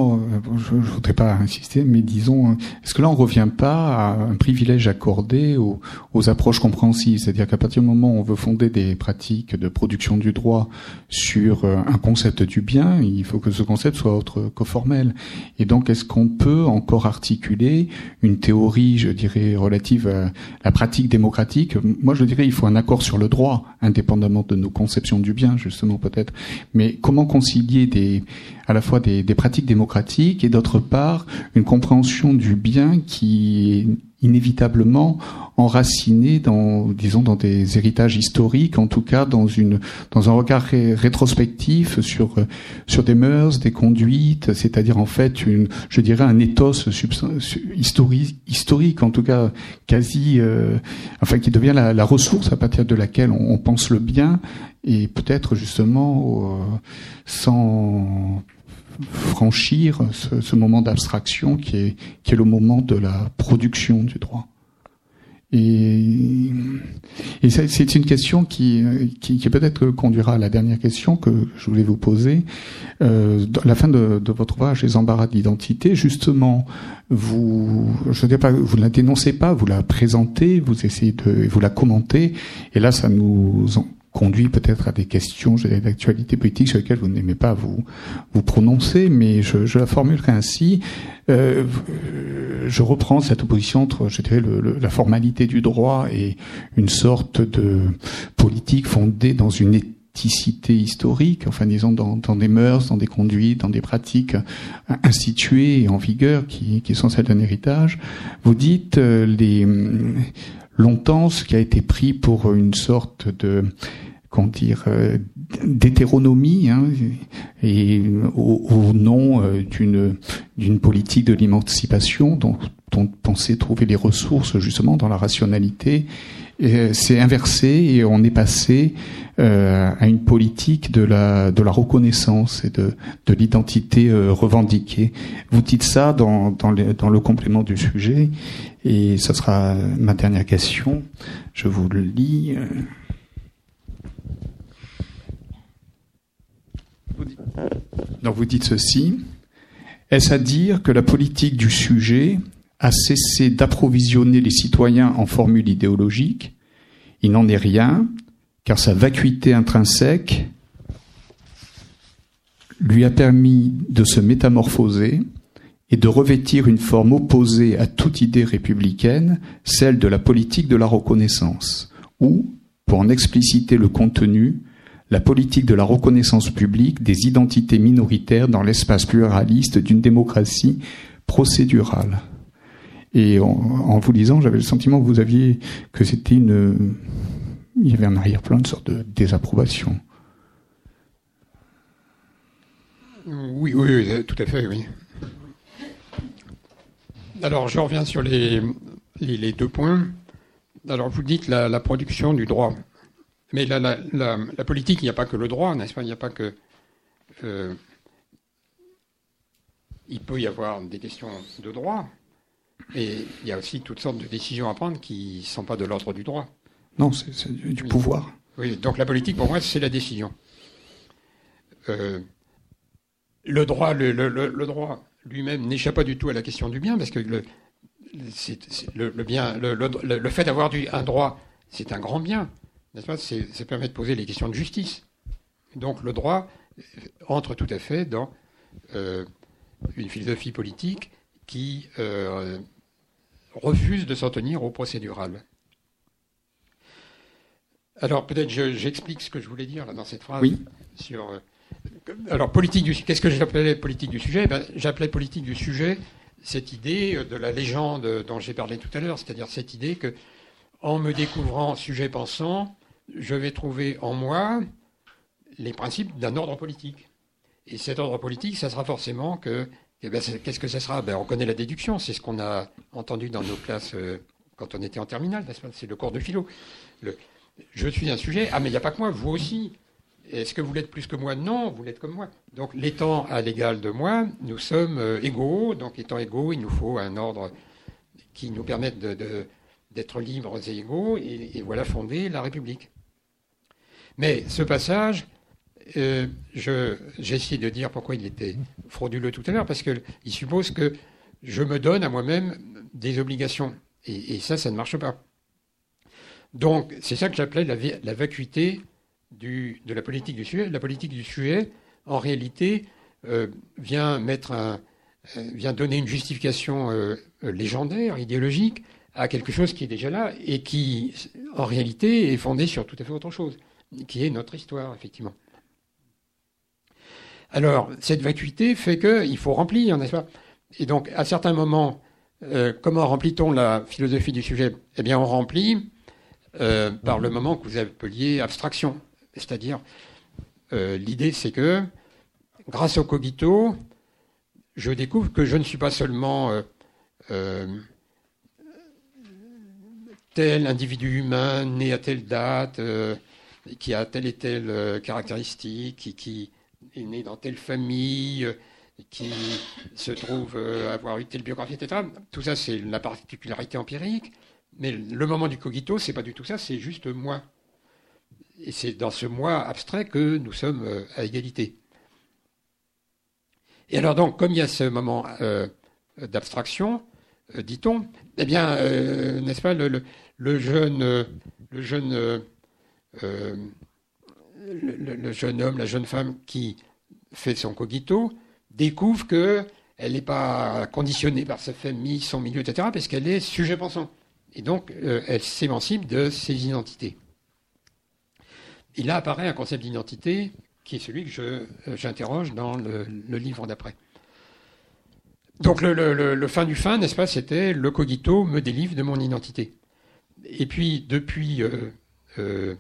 je, ne voudrais pas insister, mais disons, est-ce que là on revient pas à un privilège accordé aux, aux approches compréhensives, c'est-à-dire qu'à partir du moment où on veut fonder des pratiques de production du droit sur euh, un concept du bien, il faut que ce concept soit autre que formel. Et donc, est-ce qu'on peut encore articuler une théorie, je dirais, relative à la pratique démocratique? Moi, je dirais, il faut un accord sur le droit, indépendamment de nos conceptions du bien, justement peut-être. Mais comment concilier des à la fois des, pratiques démocratiques et d'autre part une compréhension du bien qui inévitablement enraciné dans, disons, dans des héritages historiques, en tout cas dans une, dans un regard rétrospectif sur sur des mœurs, des conduites, c'est-à-dire en fait une, je dirais un ethos historique, historique, en tout cas quasi, euh, enfin qui devient la, ressource à partir de laquelle on pense le bien et peut-être justement euh, sans franchir ce, moment d'abstraction qui est, qui est le moment de la production du droit. Et, et c'est une question qui, qui, peut-être conduira à la dernière question que je voulais vous poser. Euh, la fin de, de votre ouvrage, Les embarras d'identité, justement, vous, je ne pas, vous ne la dénoncez pas, vous la présentez, vous essayez de, vous la commentez, et là, ça nous conduit peut-être à des questions d'actualité politique sur lesquelles vous n'aimez pas vous vous prononcer, mais je, je la formulerai ainsi. Euh, je reprends cette opposition entre, je dirais, le, la formalité du droit et une sorte de politique fondée dans une éthicité historique, enfin disons dans, dans, des mœurs, dans des conduites, dans des pratiques instituées et en vigueur qui, qui sont celles d'un héritage. Vous dites euh, les longtemps ce qui a été pris pour une sorte de comment dire euh, d'hétéronomie hein, au, nom euh, d'une d'une politique de l'émancipation dont, on pensait trouver les ressources justement dans la rationalité c'est inversé et on est passé euh, à une politique de la reconnaissance et de de l'identité revendiquée. Vous dites ça dans dans, le complément du sujet et ce sera ma dernière question. Je vous le lis. Donc vous dites ceci. Est-ce à dire que la politique du sujet a cessé d'approvisionner les citoyens en formules idéologiques Il n'en est rien, car sa vacuité intrinsèque lui a permis de se métamorphoser et de revêtir une forme opposée à toute idée républicaine, celle de la politique de la reconnaissance, ou, pour en expliciter le contenu, la politique de la reconnaissance publique des identités minoritaires dans l'espace pluraliste d'une démocratie procédurale. Et en, vous lisant, j'avais le sentiment que vous aviez que c'était une, il y avait un arrière-plan, une sorte de désapprobation. Oui, oui, tout à fait, oui. Alors, je reviens sur les, les, deux points. Alors, vous dites la, production du droit. Mais la, la, la politique, il n'y a pas que le droit, n'est-ce pas? Il n'y a pas que. Euh, il peut y avoir des questions de droit, et il y a aussi toutes sortes de décisions à prendre qui ne sont pas de l'ordre du droit. Non, c'est du, pouvoir. Oui, donc la politique, pour moi, c'est la décision. Euh, le droit, le, le, droit lui-même n'échappe pas du tout à la question du bien, parce que le, le bien, le, fait d'avoir un droit, c'est un grand bien, n'est-ce pas? Ça permet de poser les questions de justice. Donc le droit entre tout à fait dans euh, une philosophie politique qui euh, refuse de s'en tenir au procédural. Alors peut-être j'explique ce que je voulais dire là, dans cette phrase. Oui. Sur, euh, alors politique du qu'est-ce que j'appelais politique du sujet? Ben, J'appelais politique du sujet cette idée de la légende dont j'ai parlé tout à l'heure, c'est-à-dire cette idée que en me découvrant sujet pensant, je vais trouver en moi les principes d'un ordre politique. Et cet ordre politique, ça sera forcément que eh ben, qu'est-ce que ça sera? Ben, On connaît la déduction, c'est ce qu'on a entendu dans nos classes euh, quand on était en terminale, c'est le cours de philo. Je suis un sujet. Ah, mais il n'y a pas que moi, vous aussi. Est-ce que vous l'êtes plus que moi? Non, vous l'êtes comme moi. Donc, l'étant à l'égal de moi, nous sommes euh, égaux. Donc, étant égaux, il nous faut un ordre qui nous permette d'être libres et égaux. Et, voilà fonder la République. Mais ce passage, euh, j'ai essayé de dire pourquoi il était frauduleux tout à l'heure, parce qu'il suppose que je me donne à moi-même des obligations. et ça, ça ne marche pas. Donc, c'est ça que j'appelais la, vacuité de la politique du sujet. La politique du sujet, en réalité, euh, vient, mettre euh, vient donner une justification euh, légendaire, idéologique, à quelque chose qui est déjà là et qui, en réalité, est fondé sur tout à fait autre chose, qui est notre histoire, effectivement. Alors, cette vacuité fait qu'il faut remplir, n'est-ce pas? Et donc, à certains moments, comment remplit-on la philosophie du sujet? Eh bien, on remplit euh, par le moment que vous appeliez abstraction. C'est-à-dire, euh, l'idée c'est que, grâce au cogito, je découvre que je ne suis pas seulement euh, tel individu humain né à telle date, qui a telle et telle caractéristique, qui, est né dans telle famille, qui se trouve avoir eu telle biographie, etc. Tout ça, c'est la particularité empirique. Mais le moment du cogito, c'est pas du tout ça, c'est juste moi. Et c'est dans ce moi abstrait que nous sommes euh, à égalité. Et alors donc, comme il y a ce moment euh, d'abstraction, euh, dit-on, eh bien, n'est-ce pas, le, jeune, le jeune, le, jeune homme, la jeune femme qui fait son cogito découvre que elle n'est pas conditionnée par sa famille, son milieu, etc., parce qu'elle est sujet pensant. Et donc, euh, elle s'émancipe de ses identités. Et là apparaît un concept d'identité qui est celui que euh, j'interroge dans le, livre d'après. Donc, le, fin du fin, n'est-ce pas, c'était le cogito me délivre de mon identité. Et puis, depuis, euh,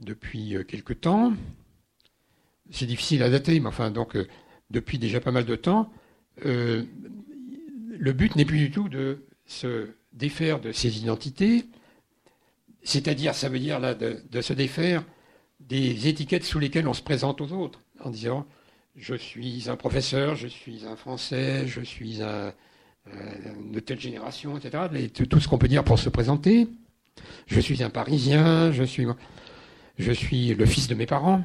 depuis quelque temps, c'est difficile à dater, mais enfin, donc, depuis déjà pas mal de temps, le but n'est plus du tout de se défaire de ses identités, c'est-à-dire, ça veut dire là, de, se défaire des étiquettes sous lesquelles on se présente aux autres, en disant je suis un professeur, je suis un Français, je suis un, de telle génération, etc. tout ce qu'on peut dire pour se présenter. Je suis un Parisien, je suis, je suis le fils de mes parents.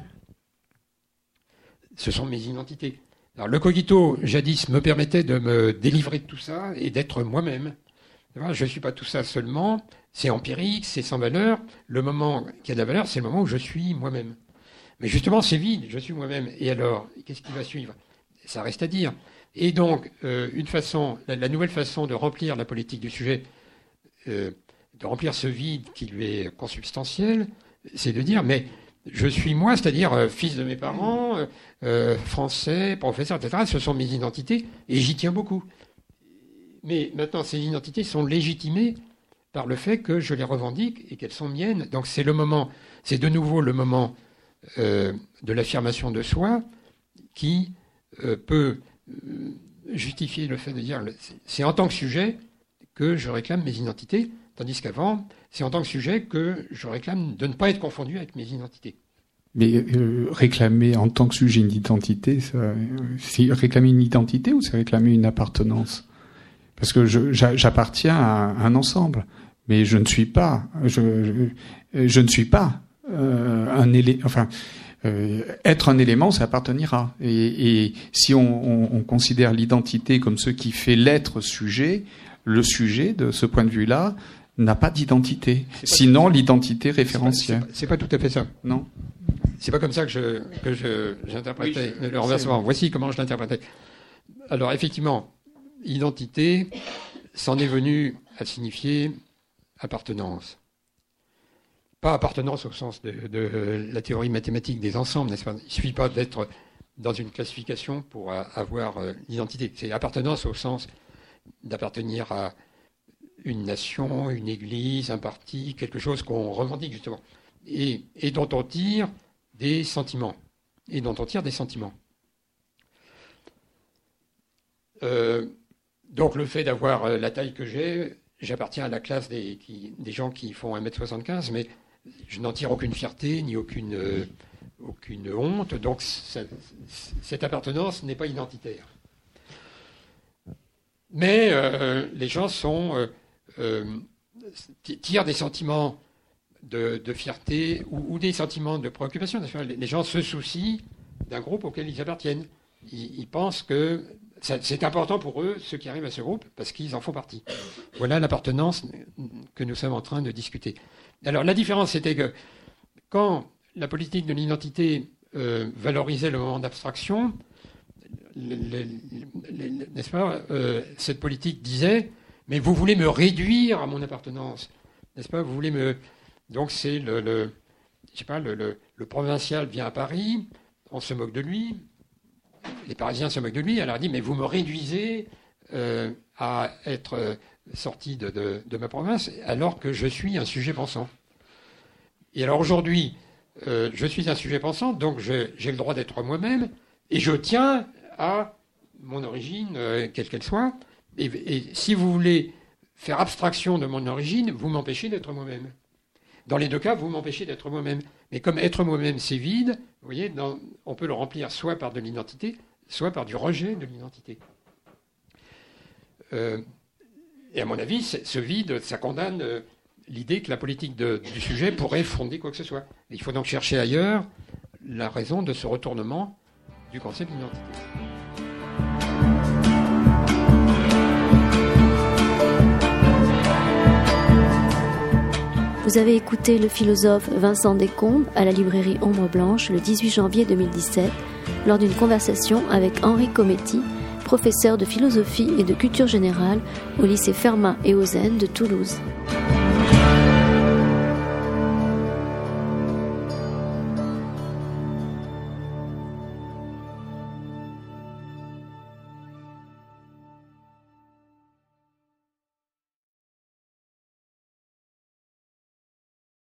Ce sont mes identités. Alors, le cogito, jadis, me permettait de me délivrer de tout ça et d'être moi-même. Je ne suis pas tout ça seulement, c'est empirique, c'est sans valeur. Le moment qui a de la valeur, c'est le moment où je suis moi-même. Mais justement, c'est vide, je suis moi-même. Et alors, qu'est-ce qui va suivre? Ça reste à dire. Et donc, euh, une façon, la, nouvelle façon de remplir la politique du sujet, euh, de remplir ce vide qui lui est consubstantiel, c'est de dire, mais je suis moi, c'est-à-dire euh, fils de mes parents, français, professeur, etc. Ce sont mes identités et j'y tiens beaucoup. Mais maintenant, ces identités sont légitimées par le fait que je les revendique et qu'elles sont miennes. Donc c'est le moment, c'est de nouveau le moment de l'affirmation de soi qui peut euh, justifier le fait de dire c'est en tant que sujet que je réclame mes identités, tandis qu'avant, c'est en tant que sujet que je réclame de ne pas être confondu avec mes identités. Mais euh, réclamer en tant que sujet une identité, c'est réclamer une identité ou c'est réclamer une appartenance? Parce que j'appartiens à un ensemble, mais je ne suis pas, je, ne suis pas euh, un élément. Enfin, euh, être un élément, ça appartenira. Et, et si on considère l'identité comme ce qui fait l'être sujet, le sujet, de ce point de vue-là, n'a pas d'identité. Sinon, l'identité référentielle. C'est pas, pas, tout à fait ça. Non. C'est pas comme ça que je que je j'interprétais le renversement. Voici comment je l'interprétais. Alors effectivement, identité s'en est venu à signifier appartenance pas appartenance au sens de, la théorie mathématique des ensembles, n'est-ce pas? Il ne suffit pas d'être dans une classification pour avoir euh, l'identité. C'est appartenance au sens d'appartenir à une nation, une église, un parti, quelque chose qu'on revendique justement, et, dont on tire des sentiments, et dont on tire des sentiments. Euh, donc le fait d'avoir euh, la taille que j'ai, j'appartiens à la classe des, gens qui font 1m75, mais je n'en tire aucune fierté ni aucune, euh, honte, donc cette appartenance n'est pas identitaire. Mais les gens sont, tirent des sentiments de, fierté ou, des sentiments de préoccupation. Les gens se soucient d'un groupe auquel ils appartiennent. Ils, pensent que c'est important pour eux, ceux qui arrivent à ce groupe, parce qu'ils en font partie. Voilà l'appartenance que nous sommes en train de discuter. Alors la différence, c'était que quand la politique de l'identité euh, valorisait le moment d'abstraction, n'est-ce pas, euh, cette politique disait, mais vous voulez me réduire à mon appartenance, n'est-ce pas, vous voulez me... Donc c'est le, le, je sais pas, le, le, provincial vient à Paris, on se moque de lui, les Parisiens se moquent de lui, alors il dit, mais vous me réduisez euh, à être sorti de, ma province, alors que je suis un sujet pensant. Et alors aujourd'hui, euh, je suis un sujet pensant, donc j'ai le droit d'être moi-même, et je tiens à mon origine, euh, quelle qu'elle soit. Et, si vous voulez faire abstraction de mon origine, vous m'empêchez d'être moi-même. Dans les deux cas, vous m'empêchez d'être moi-même. Mais comme être moi-même, c'est vide, vous voyez, on peut le remplir soit par de l'identité, soit par du rejet de l'identité. Euh, et à mon avis, ce vide, ça condamne euh, l'idée que la politique du sujet pourrait fonder quoi que ce soit. il faut donc chercher ailleurs la raison de ce retournement du concept d'identité. Vous avez écouté le philosophe Vincent Descombes à la librairie Ombre Blanche le 18 janvier 2017 lors d'une conversation avec Henri Cometti, professeur de philosophie et de culture générale au lycée Fermat et Zen de Toulouse.